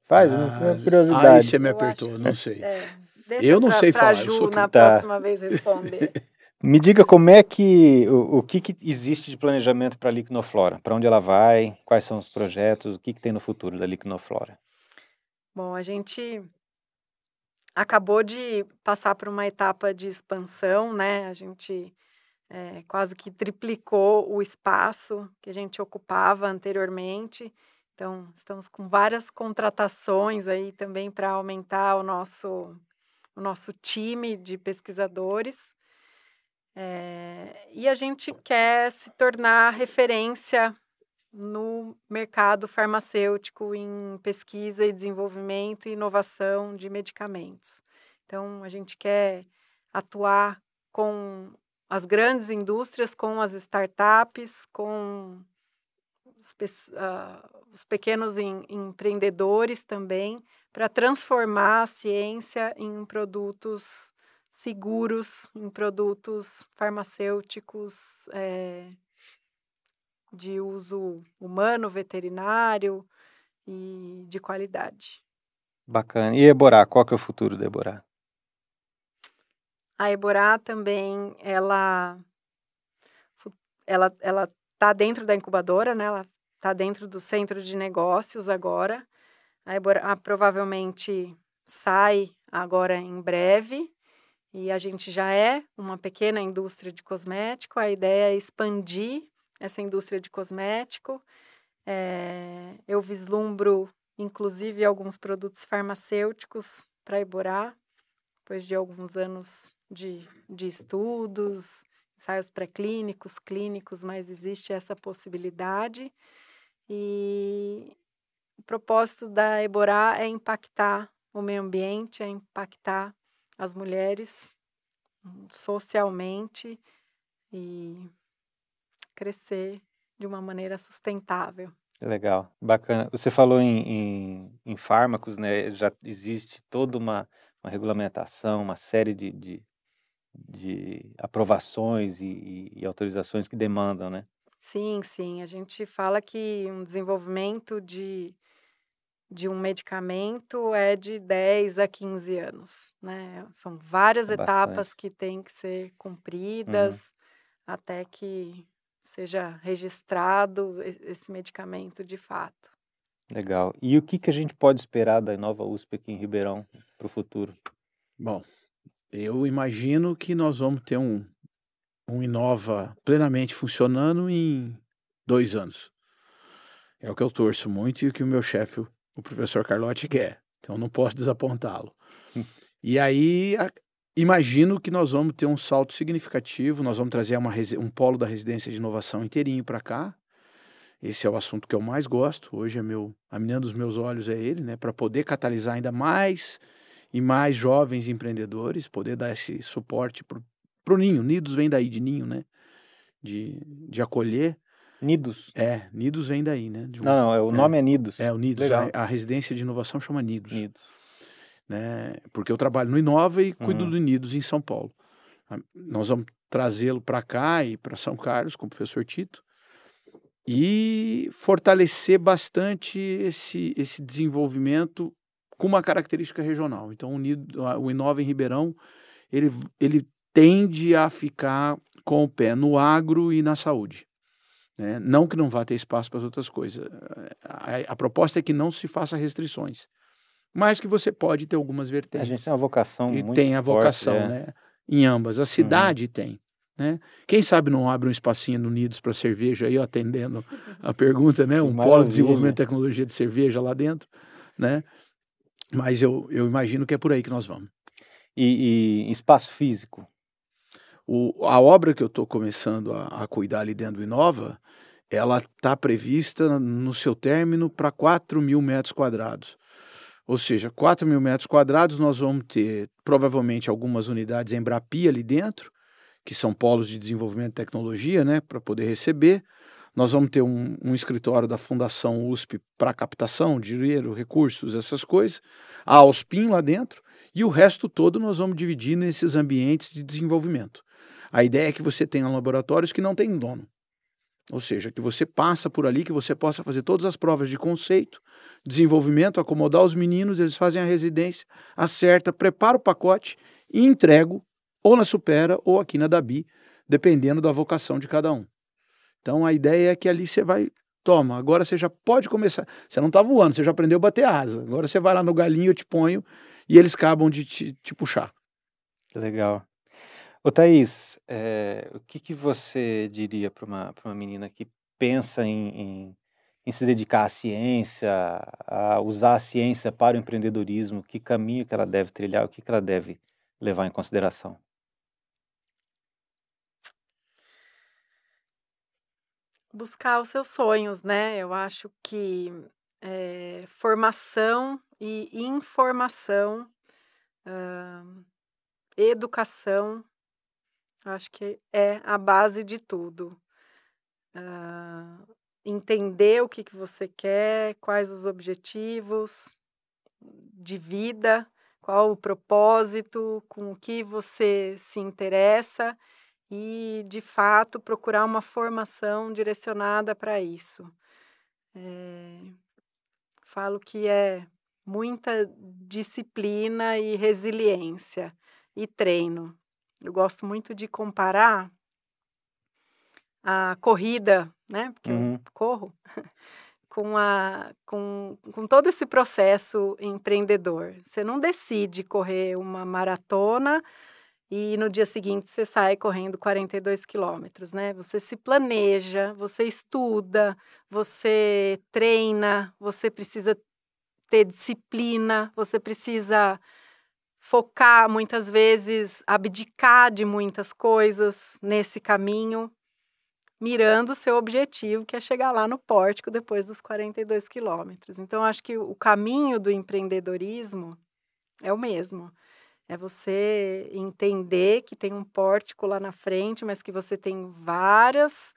Faz, Ah, uma Aí curiosidade. você me Eu acho apertou, não sei. É, deixa Eu não pra, sei pra falar, eu Ju sou na Tá. próxima vez responder. Me diga como é que, o, o que, que existe de planejamento para a Liquinoflora? Para onde ela vai? Quais são os projetos? O que, que tem no futuro da Liquinoflora? Bom, a gente acabou de passar por uma etapa de expansão, né? A gente eh, quase que triplicou o espaço que a gente ocupava anteriormente. Então, estamos com várias contratações aí também para aumentar o nosso, o nosso time de pesquisadores. É, e a gente quer se tornar referência no mercado farmacêutico em pesquisa e desenvolvimento e inovação de medicamentos. Então, a gente quer atuar com as grandes indústrias, com as startups, com os, uh, os pequenos em, empreendedores também, para transformar a ciência em produtos seguros, em produtos farmacêuticos é, de uso humano, veterinário e de qualidade. Bacana. E Eborá, qual que é o futuro da Eborá? A Eborá também, ela ela ela está dentro da incubadora, né? Ela está dentro do centro de negócios agora. A Eborá provavelmente sai agora em breve e a gente já é uma pequena indústria de cosmético. A ideia é expandir essa indústria de cosmético. É, eu vislumbro, inclusive, alguns produtos farmacêuticos para Eborá, depois de alguns anos de, de estudos, ensaios pré-clínicos, clínicos, mas existe essa possibilidade. E o propósito da Eborá é impactar o meio ambiente, é impactar as mulheres socialmente e crescer de uma maneira sustentável. Legal, bacana. Você falou em, em, em fármacos, né? Já existe toda uma, uma regulamentação, uma série de, de, de aprovações e, e, autorizações que demandam, né? Sim, sim. A gente fala que um desenvolvimento de, de um medicamento é de 10 a 15 anos, né? São várias é etapas que têm que ser uhum. cumpridas uhum. até que seja registrado esse medicamento de fato. Legal. E o que, que a gente pode esperar da nova USP aqui em Ribeirão para o futuro? Bom, eu imagino que nós vamos ter um, um Inova plenamente funcionando em dois anos. É o que eu torço muito e o que o meu chefe, o professor Carlotti, quer. Então não posso desapontá-lo. e aí a, imagino que nós vamos ter um salto significativo, nós vamos trazer uma, um polo da residência de inovação inteirinho para cá. Esse é o assunto que eu mais gosto. Hoje é meu, a menina dos meus olhos é ele, né, para poder catalisar ainda mais e mais jovens empreendedores, poder dar esse suporte para o ninho. Nidos vem daí, de ninho, né? De, de acolher. Nidos? É, Nidos vem daí, né? Um, não, não, é, o é, nome é Nidos. É, o Nidos. A, a, residência de inovação chama Nidos. Nidos. Né? Porque eu trabalho no Inova e cuido uhum. do Nidos em São Paulo. Nós vamos trazê-lo para cá e para São Carlos com o professor Tito e fortalecer bastante esse, esse desenvolvimento com uma característica regional. Então, o, o Inova em Ribeirão, ele, ele tende a ficar com o pé no agro e na saúde. Né? Não que não vá ter espaço para as outras coisas. A, a, proposta é que não se faça restrições, mas que você pode ter algumas vertentes. A gente tem uma vocação e muito tem a vocação, forte, é. né? Em ambas. A cidade uhum. tem. Né? Quem sabe não abre um espacinho no Nidos para cerveja aí, ó, atendendo a pergunta, né? Um polo de desenvolvimento de tecnologia de cerveja lá dentro, né? Mas eu, eu imagino que é por aí que nós vamos. E, e espaço físico? O, a obra que eu estou começando a, a, cuidar ali dentro do Inova, ela está prevista no seu término para 4 mil metros quadrados. Ou seja, 4 mil metros quadrados nós vamos ter provavelmente algumas unidades Embrapia ali dentro, que são polos de desenvolvimento de tecnologia, né, para poder receber. Nós vamos ter um, um escritório da Fundação USP para captação, dinheiro, recursos, essas coisas. A Alspin lá dentro. E o resto todo nós vamos dividir nesses ambientes de desenvolvimento. A ideia é que você tenha laboratórios que não têm dono. Ou seja, que você passa por ali, que você possa fazer todas as provas de conceito, desenvolvimento, acomodar os meninos, eles fazem a residência, acerta, prepara o pacote e entrego ou na Supera ou aqui na Dabi, dependendo da vocação de cada um. Então a ideia é que ali você vai, toma, agora você já pode começar. Você não está voando, você já aprendeu a bater asa. Agora você vai lá no galinho, eu te ponho e eles acabam de te, te puxar. Legal. Ô Thaís, é, o que, que você diria para uma, uma menina que pensa em, em, em se dedicar à ciência, a usar a ciência para o empreendedorismo, que caminho que ela deve trilhar, o que, que ela deve levar em consideração? Buscar os seus sonhos, né? Eu acho que é, formação e informação, educação, acho que é a base de tudo. Uh, entender o que, que você quer, quais os objetivos de vida, qual o propósito, com o que você se interessa e, de fato, procurar uma formação direcionada para isso. É, falo que é muita disciplina e resiliência e treino. Eu gosto muito de comparar a corrida, né? Porque uhum. eu corro, com, a, com, com todo esse processo empreendedor. Você não decide correr uma maratona e no dia seguinte você sai correndo 42 quilômetros, né? Você se planeja, você estuda, você treina, você precisa ter disciplina, você precisa focar muitas vezes, abdicar de muitas coisas nesse caminho, mirando o seu objetivo, que é chegar lá no pórtico depois dos 42 quilômetros. Então, acho que o caminho do empreendedorismo é o mesmo. É você entender que tem um pórtico lá na frente, mas que você tem várias,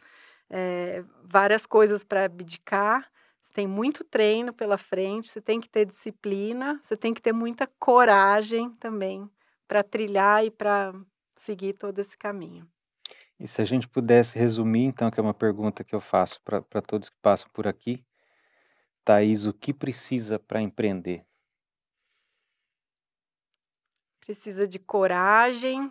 é, várias coisas para abdicar. Tem muito treino pela frente, você tem que ter disciplina, você tem que ter muita coragem também para trilhar e para seguir todo esse caminho. E se a gente pudesse resumir, então, que é uma pergunta que eu faço para todos que passam por aqui, Thaís, o que precisa para empreender? Precisa de coragem,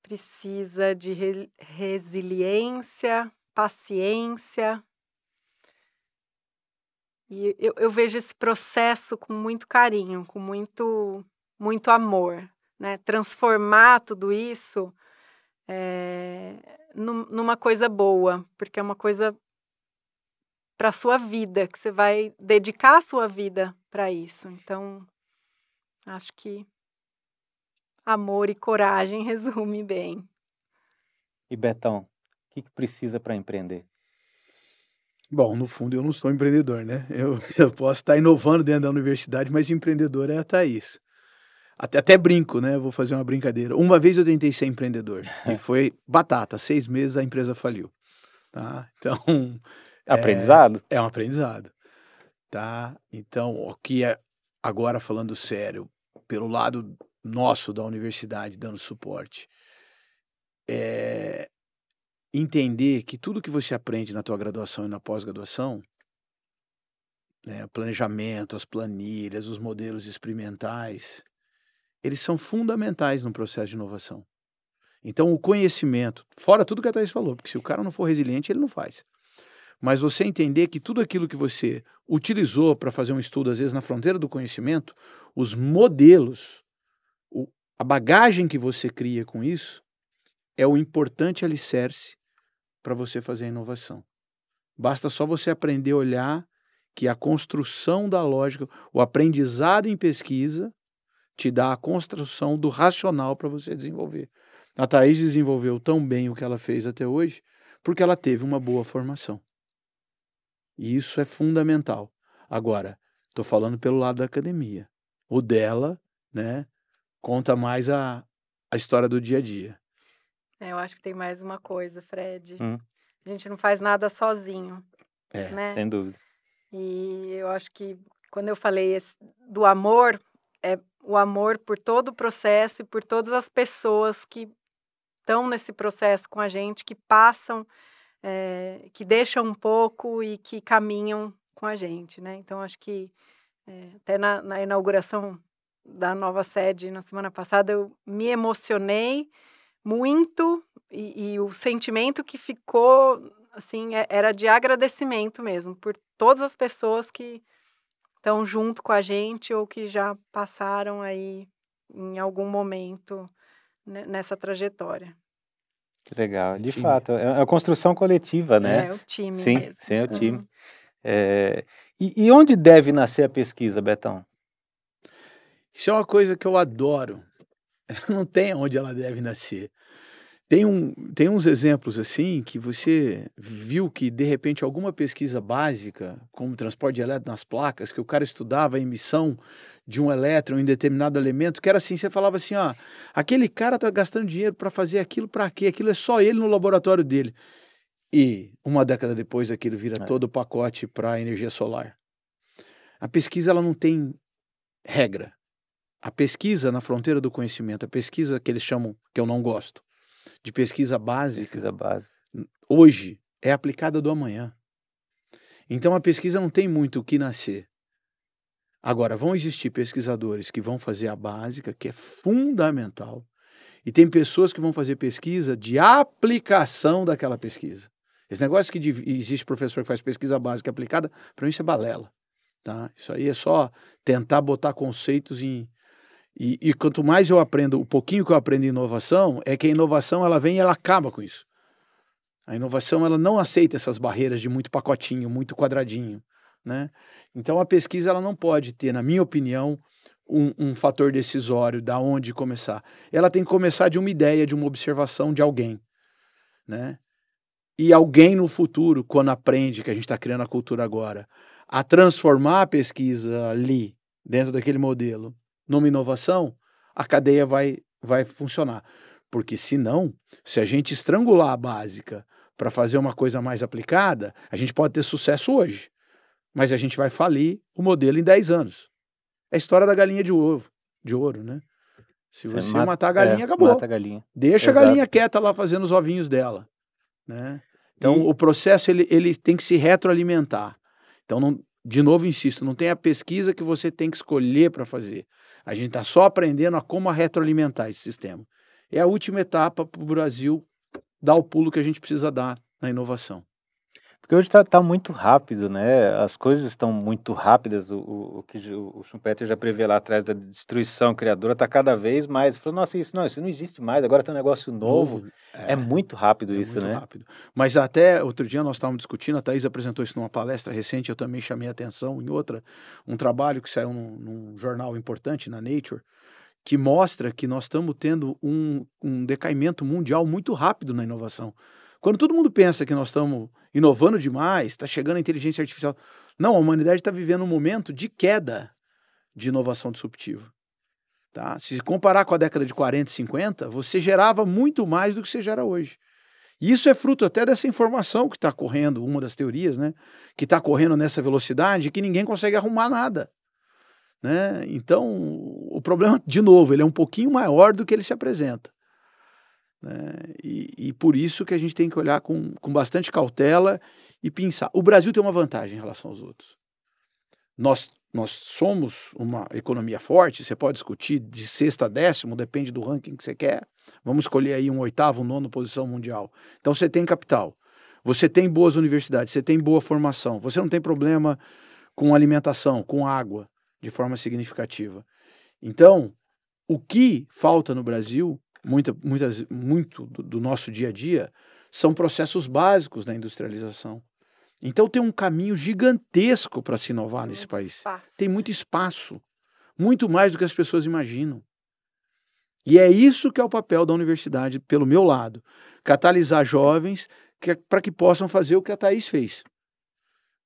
precisa de re resiliência, paciência. E eu, eu, vejo esse processo com muito carinho, com muito, muito amor. Né? Transformar tudo isso é, numa coisa boa, porque é uma coisa para a sua vida, que você vai dedicar a sua vida para isso. Então, Acho que amor e coragem resume bem. E Betão, o que, que precisa para empreender? Bom, no fundo eu não sou empreendedor, né? Eu, eu posso estar inovando dentro da universidade, mas empreendedor é a Thaís. Até, até brinco, né? Vou fazer uma brincadeira. Uma vez eu tentei ser empreendedor e foi batata. Seis meses a empresa faliu. Tá? Então. Aprendizado? É, é um aprendizado. Tá? Então, o que é. Agora, falando sério, pelo lado nosso da universidade dando suporte, é entender que tudo que você aprende na tua graduação e na pós-graduação, né, o planejamento, as planilhas, os modelos experimentais, eles são fundamentais no processo de inovação. Então, o conhecimento, fora tudo que a Thais falou, porque se o cara não for resiliente, ele não faz. Mas você entender que tudo aquilo que você utilizou para fazer um estudo, às vezes na fronteira do conhecimento, os modelos, o, a bagagem que você cria com isso, é o importante alicerce para você fazer a inovação. Basta só você aprender a olhar que a construção da lógica, o aprendizado em pesquisa, te dá a construção do racional para você desenvolver. A Thaís desenvolveu tão bem o que ela fez até hoje porque ela teve uma boa formação. E isso é fundamental. Agora, estou falando pelo lado da academia. O dela, né, conta mais a, a história do dia a dia. É, eu acho que tem mais uma coisa, Fred. Hum. A gente não faz nada sozinho. É, né? sem dúvida. E eu acho que quando eu falei do amor, é o amor por todo o processo e por todas as pessoas que estão nesse processo com a gente, que passam é, que deixam um pouco e que caminham com a gente, né? Então, acho que é, até na, na, inauguração da nova sede na semana passada, eu me emocionei muito e, e o sentimento que ficou, assim, é, era de agradecimento mesmo por todas as pessoas que estão junto com a gente ou que já passaram aí em algum momento nessa trajetória. Que legal. De Time. fato, é a construção coletiva, né? É o time Sim, mesmo. sim, é o time. Uhum. É, e, e onde deve nascer a pesquisa, Betão? Isso é uma coisa que eu adoro. Não tem onde ela deve nascer. Tem, um, tem uns exemplos assim que você viu que de repente alguma pesquisa básica, como transporte de elétron nas placas, que o cara estudava a emissão de um elétron em determinado elemento, que era assim, você falava assim, ó, aquele cara tá gastando dinheiro para fazer aquilo para quê? Aquilo é só ele no laboratório dele. E uma década depois aquilo vira É. todo o pacote para energia solar. A pesquisa ela não tem regra. A pesquisa na fronteira do conhecimento, a pesquisa que eles chamam, que eu não gosto, de pesquisa básica, Pesquisa básica. hoje é aplicada do amanhã. Então a pesquisa não tem muito o que nascer. Agora, vão existir pesquisadores que vão fazer a básica, que é fundamental, e tem pessoas que vão fazer pesquisa de aplicação daquela pesquisa. Esse negócio que existe professor que faz pesquisa básica aplicada, para mim isso é balela. Tá? Isso aí é só tentar botar conceitos em. E, e quanto mais eu aprendo, o pouquinho que eu aprendo em inovação, é que a inovação ela vem e ela acaba com isso. A inovação ela não aceita essas barreiras de muito pacotinho, muito quadradinho, né? Então a pesquisa ela não pode ter, na minha opinião, um, um fator decisório da onde começar. Ela tem que começar de uma ideia, de uma observação de alguém, né? E alguém no futuro, quando aprende que a gente está criando a cultura agora, a transformar a pesquisa ali dentro daquele modelo numa inovação, a cadeia vai vai funcionar. Porque senão, se a gente estrangular a básica para fazer uma coisa mais aplicada, a gente pode ter sucesso hoje, mas a gente vai falir o modelo em 10 anos. É a história da galinha de ovo, de ouro, né? Se você mata- matar a galinha, é, acabou. A galinha. Deixa Exato. a galinha quieta lá fazendo os ovinhos dela, né? Então E- o processo ele, ele tem que se retroalimentar. Então não, de novo insisto, não tem a pesquisa que você tem que escolher para fazer. A gente está só aprendendo a como retroalimentar esse sistema. É a última etapa para o Brasil dar o pulo que a gente precisa dar na inovação. Porque hoje está muito rápido, né? As coisas estão muito rápidas. O, o, o que o, o Schumpeter já prevê lá atrás da destruição criadora está cada vez mais. Falou, nossa, isso não, isso não existe mais. Agora tem um negócio novo. É, muito rápido É isso, muito né? rápido. Mas até outro dia nós estávamos discutindo, a Thaís apresentou isso numa palestra recente, eu também chamei a atenção em outra, um trabalho que saiu num, num jornal importante, na Nature, que mostra que nós estamos tendo um, um decaimento mundial muito rápido na inovação. Quando todo mundo pensa que nós estamos inovando demais, está chegando a inteligência artificial. Não, a humanidade está vivendo um momento de queda de inovação disruptiva. Tá? Se comparar com a década de 40 e 50, você gerava muito mais do que você gera hoje. E isso é fruto até dessa informação que está correndo, uma das teorias, né? Que está correndo nessa velocidade que ninguém consegue arrumar nada. Né? Então, o problema, de novo, ele é um pouquinho maior do que ele se apresenta. Né? E, e por isso que a gente tem que olhar com, com bastante cautela e pensar. O Brasil tem uma vantagem em relação aos outros. Nós, nós somos uma economia forte, você pode discutir de sexta a décimo, depende do ranking que você quer. Vamos escolher aí um oitavo, um nono posição mundial. Então você tem capital, você tem boas universidades, você tem boa formação, você não tem problema com alimentação, com água, de forma significativa. Então, o que falta no Brasil, muita, muitas, muito do, do nosso dia a dia, são processos básicos da industrialização. Então tem um caminho gigantesco para se inovar nesse Muito país. espaço, Tem né? muito espaço, muito mais do que as pessoas imaginam. E é isso que é o papel da universidade, pelo meu lado, catalisar jovens para que possam fazer o que a Thaís fez.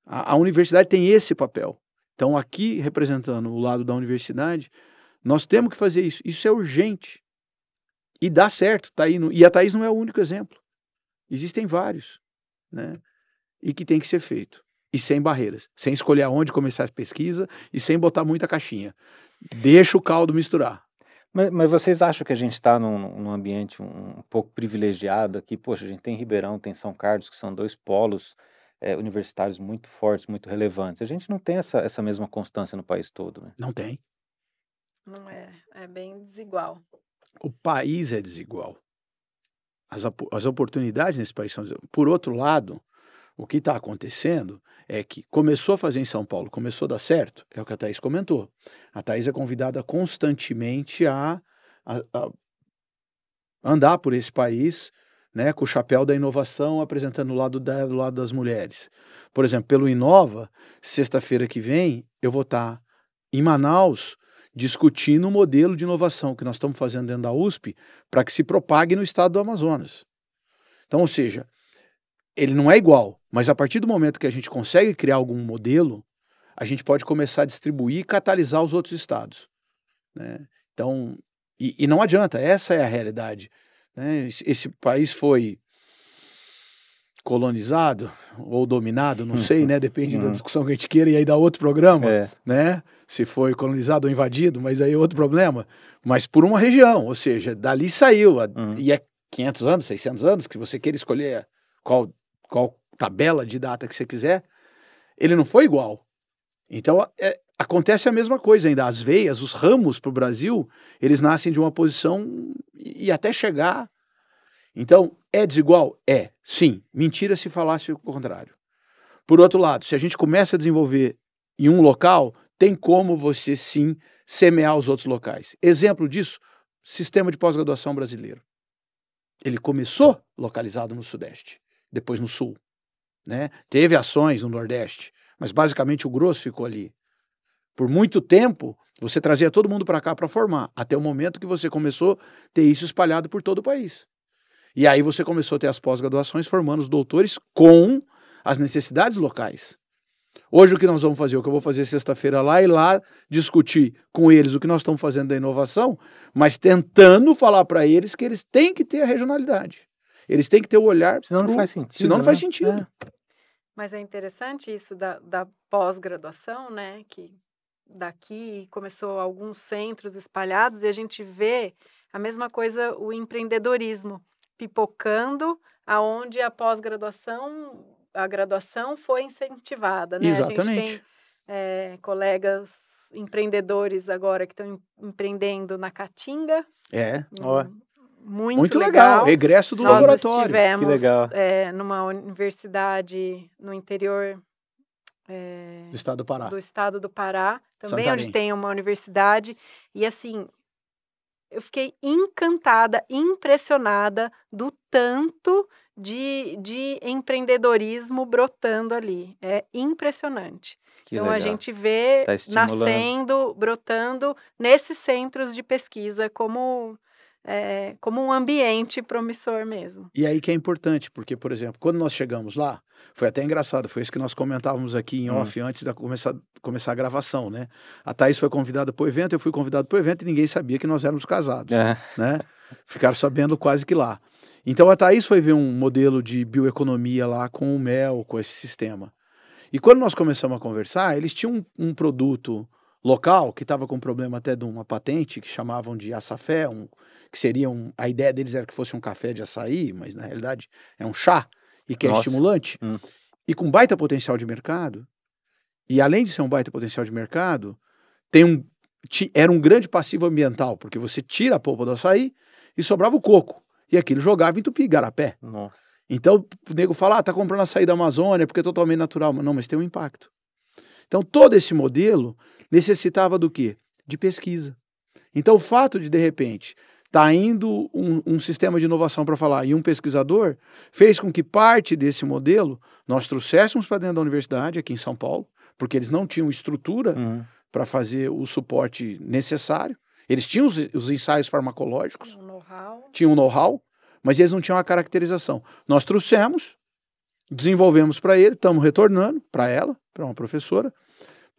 A, a universidade tem esse papel. Então, aqui, representando o lado da universidade, nós temos que fazer isso. Isso é urgente. E dá certo. Tá aí no- e a Thaís não é o único exemplo. Existem vários. Né? E que tem que ser feito. E sem barreiras. Sem escolher aonde começar a pesquisa e sem botar muita caixinha. Deixa o caldo misturar. Mas, mas vocês acham que a gente está num, num ambiente um, um pouco privilegiado aqui? Poxa, a gente tem Ribeirão, tem São Carlos, que são dois polos eh, universitários muito fortes, muito relevantes. A gente não tem essa, essa mesma constância no país todo, né? Não tem. Não é, é bem desigual. O país é desigual. As, as oportunidades nesse país são desiguais. Por outro lado, o que está acontecendo é que começou a fazer em São Paulo, começou a dar certo, é o que a Thaís comentou. A Thaís é convidada constantemente a, a- a andar por esse país, né, com o chapéu da inovação, apresentando o lado, da, do lado das mulheres. Por exemplo, pelo Inova, sexta-feira que vem, eu vou estar em Manaus discutindo o modelo de inovação que nós estamos fazendo dentro da USP para que se propague no estado do Amazonas. Então, ou seja, ele não é igual, mas a partir do momento que a gente consegue criar algum modelo, a gente pode começar a distribuir e catalisar os outros estados. Né? Então, e, e, não adianta, essa é a realidade. Né? Esse, esse país foi colonizado ou dominado, não sei, né? Depende da uhum. discussão que a gente queira, e aí dá outro programa, é. né? Se foi colonizado ou invadido, mas aí é outro problema. Mas por uma região, ou seja, dali saiu, uhum. e é 500 anos, 600 anos, que você queira escolher qual, qual tabela de data que você quiser, ele não foi igual. Então, é, acontece a mesma coisa ainda. As veias, os ramos para o Brasil, eles nascem de uma posição e até chegar. Então, é desigual? É, sim. Mentira se falasse o contrário. Por outro lado, se a gente começa a desenvolver em um local, tem como você sim semear os outros locais. Exemplo disso, sistema de pós-graduação brasileiro. Ele começou localizado no Sudeste, depois no Sul. Né? Teve ações no Nordeste, mas basicamente o grosso ficou ali. Por muito tempo, você trazia todo mundo para cá para formar, até o momento que você começou a ter isso espalhado por todo o país. E aí você começou a ter as pós-graduações formando os doutores com as necessidades locais. Hoje o que nós vamos fazer, o que eu vou fazer sexta-feira lá e lá discutir com eles o que nós estamos fazendo da inovação, mas tentando falar para eles que eles têm que ter a regionalidade. Eles têm que ter o olhar. Senão pro... não faz sentido. Senão né? não faz sentido. É. Mas é interessante isso da, da pós-graduação, né? Que daqui começou alguns centros espalhados e a gente vê a mesma coisa o empreendedorismo pipocando aonde a pós-graduação a graduação foi incentivada né exatamente a gente tem é, colegas empreendedores agora que estão empreendendo na Caatinga é um, muito, muito legal. legal. Egresso do Nós laboratório. Estivemos, que legal. É, numa universidade no interior é, do estado do Pará. Do estado do Pará, também Santarém. onde tem uma universidade. E assim, eu fiquei encantada, impressionada do tanto de, de empreendedorismo brotando ali. É impressionante. Que então legal. a gente vê tá nascendo, brotando nesses centros de pesquisa como é, como um ambiente promissor mesmo. E aí que é importante, porque, por exemplo, quando nós chegamos lá, foi até engraçado, foi isso que nós comentávamos aqui em hum. off antes de começar, começar a gravação, né? A Thaís foi convidada para o evento, eu fui convidado para o evento e ninguém sabia que nós éramos casados, é. né? Ficaram sabendo quase que lá. Então a Thaís foi ver um modelo de bioeconomia lá com o mel, com esse sistema. E quando nós começamos a conversar, eles tinham um, um produto local que estava com problema até de uma patente que chamavam de açafé, um, que seria um, a ideia deles era que fosse um café de açaí, mas na realidade é um chá e que é Nossa. é estimulante hum. e com baita potencial de mercado. E além de ser um baita potencial de mercado, tem um era um grande passivo ambiental, porque você tira a polpa do açaí e sobrava o coco. E aquilo jogava em tupi, garapé. Nossa. Então o nego fala, ah, tá comprando açaí da Amazônia porque é totalmente natural. Não, mas tem um impacto. Então todo esse modelo necessitava do quê? De pesquisa. Então, o fato de, de repente, tá indo um, um sistema de inovação para falar e um pesquisador fez com que parte desse modelo nós trouxéssemos para dentro da universidade, aqui em São Paulo, porque eles não tinham estrutura uhum. para fazer o suporte necessário. Eles tinham os, os ensaios farmacológicos, um tinham um know-how, mas eles não tinham a caracterização. Nós trouxemos, desenvolvemos para ele, estamos retornando para ela, para uma professora,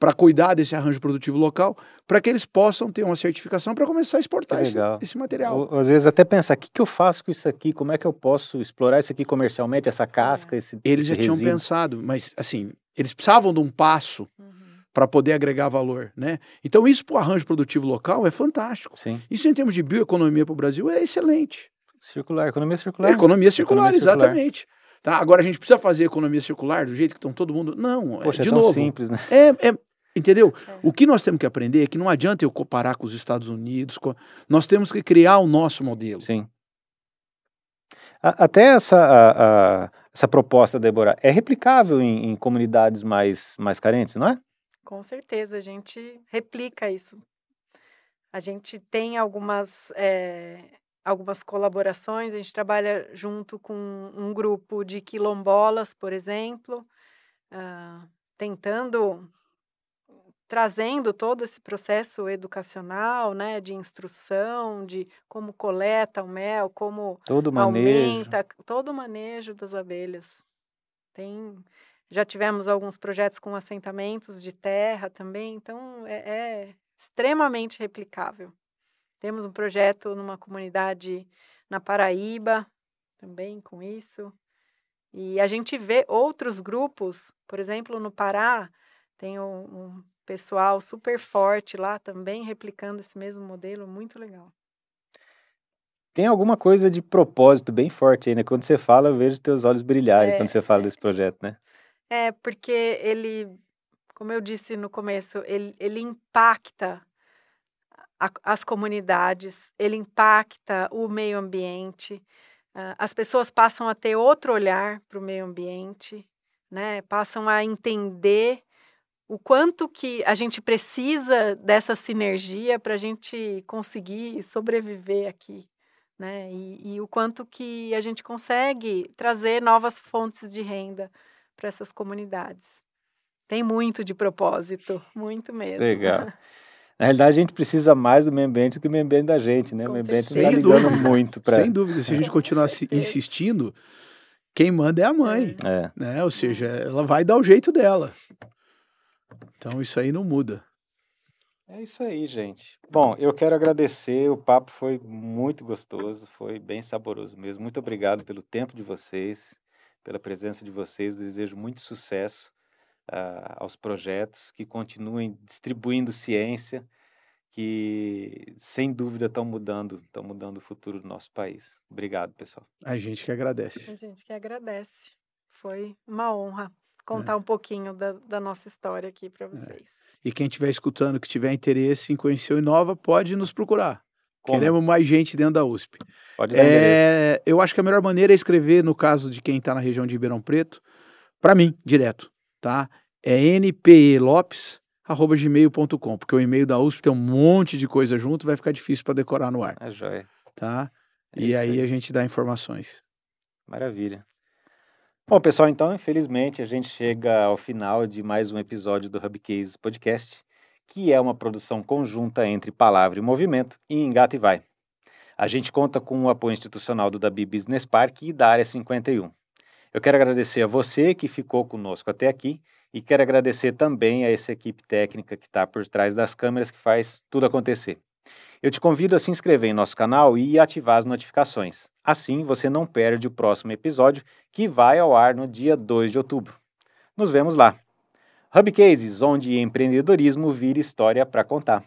para cuidar desse arranjo produtivo local, para que eles possam ter uma certificação para começar a exportar esse, esse, material. Ou, às vezes até pensar, o que, que eu faço com isso aqui? Como é que eu posso explorar isso aqui comercialmente, essa casca, esse Eles esse já resíduo. tinham pensado, mas assim, eles precisavam de um passo uhum. para poder agregar valor, né? Então isso para o arranjo produtivo local é fantástico. Sim. Isso em termos de bioeconomia para o Brasil é excelente. Circular, economia circular. É, economia circular, economia exatamente. Tá? Agora a gente precisa fazer economia circular do jeito que estão todo mundo. Não, Poxa, é, de é novo. simples, né? É, é, Entendeu? É. O que nós temos que aprender é que não adianta eu comparar com os Estados Unidos. Com... Nós temos que criar o nosso modelo. Sim. A, até essa, a, a, essa proposta, Débora, é replicável em, em, comunidades mais, mais carentes, não é? Com certeza, a gente replica isso. A gente tem algumas. É, algumas colaborações. A gente trabalha junto com um grupo de quilombolas, por exemplo, uh, tentando trazendo todo esse processo educacional, né, de instrução, de como coleta o mel, como todo aumenta manejo. todo o manejo das abelhas. Tem, já tivemos alguns projetos com assentamentos de terra também, então é, é extremamente replicável. Temos um projeto numa comunidade na Paraíba também com isso. E a gente vê outros grupos, por exemplo, no Pará, tem um, um pessoal super forte lá também replicando esse mesmo modelo, muito legal. Tem alguma coisa de propósito bem forte aí, né? Quando você fala, eu vejo teus olhos brilharem é, quando você fala é, desse projeto, né? É, porque ele, como eu disse no começo, ele, ele impacta a, as comunidades, ele impacta o meio ambiente, uh, as pessoas passam a ter outro olhar para o meio ambiente, né? Passam a entender o quanto que a gente precisa dessa sinergia para a gente conseguir sobreviver aqui, né? E, e, o quanto que a gente consegue trazer novas fontes de renda para essas comunidades. Tem muito de propósito, muito mesmo. Legal. Na realidade, a gente precisa mais do meio ambiente do que o meio ambiente da gente, né? Com o meio ambiente está ligando muito para. Sem dúvida, se a gente continuar insistindo, quem manda é a mãe, é. né? Ou seja, ela vai dar o jeito dela. Então isso aí não muda. É isso aí, gente. Bom, eu quero agradecer. O papo foi muito gostoso, foi bem saboroso mesmo. Muito obrigado pelo tempo de vocês, pela presença de vocês. Desejo muito sucesso uh, aos projetos que continuem distribuindo ciência, que sem dúvida estão mudando, estão mudando o futuro do nosso país. Obrigado, pessoal. A gente que agradece. A gente que agradece. Foi uma honra contar é. um pouquinho da, da, nossa história aqui para é. vocês. É. E quem estiver escutando, que tiver interesse em conhecer o Inova, pode nos procurar. Como? Queremos mais gente dentro da USP. Pode é, eu acho que a melhor maneira é escrever, no caso de quem está na região de Ribeirão Preto, para mim, direto, tá? É npelopes.gmail.com, porque o e-mail da USP tem um monte de coisa junto, vai ficar difícil para decorar no ar. É joia. Tá? É e aí, aí a gente dá informações. Maravilha. Bom, pessoal, então, infelizmente, a gente chega ao final de mais um episódio do Hub Cases Podcast, que é uma produção conjunta entre Palavra e Movimento e Engata e Vai. A gente conta com o apoio institucional do Dabi Business Park e da Área 51. Eu quero agradecer a você que ficou conosco até aqui e quero agradecer também a essa equipe técnica que está por trás das câmeras que faz tudo acontecer. Eu te convido a se inscrever em nosso canal e ativar as notificações. Assim você não perde o próximo episódio que vai ao ar no dia 2 de outubro. Nos vemos lá. Hub Cases, onde empreendedorismo vira história para contar.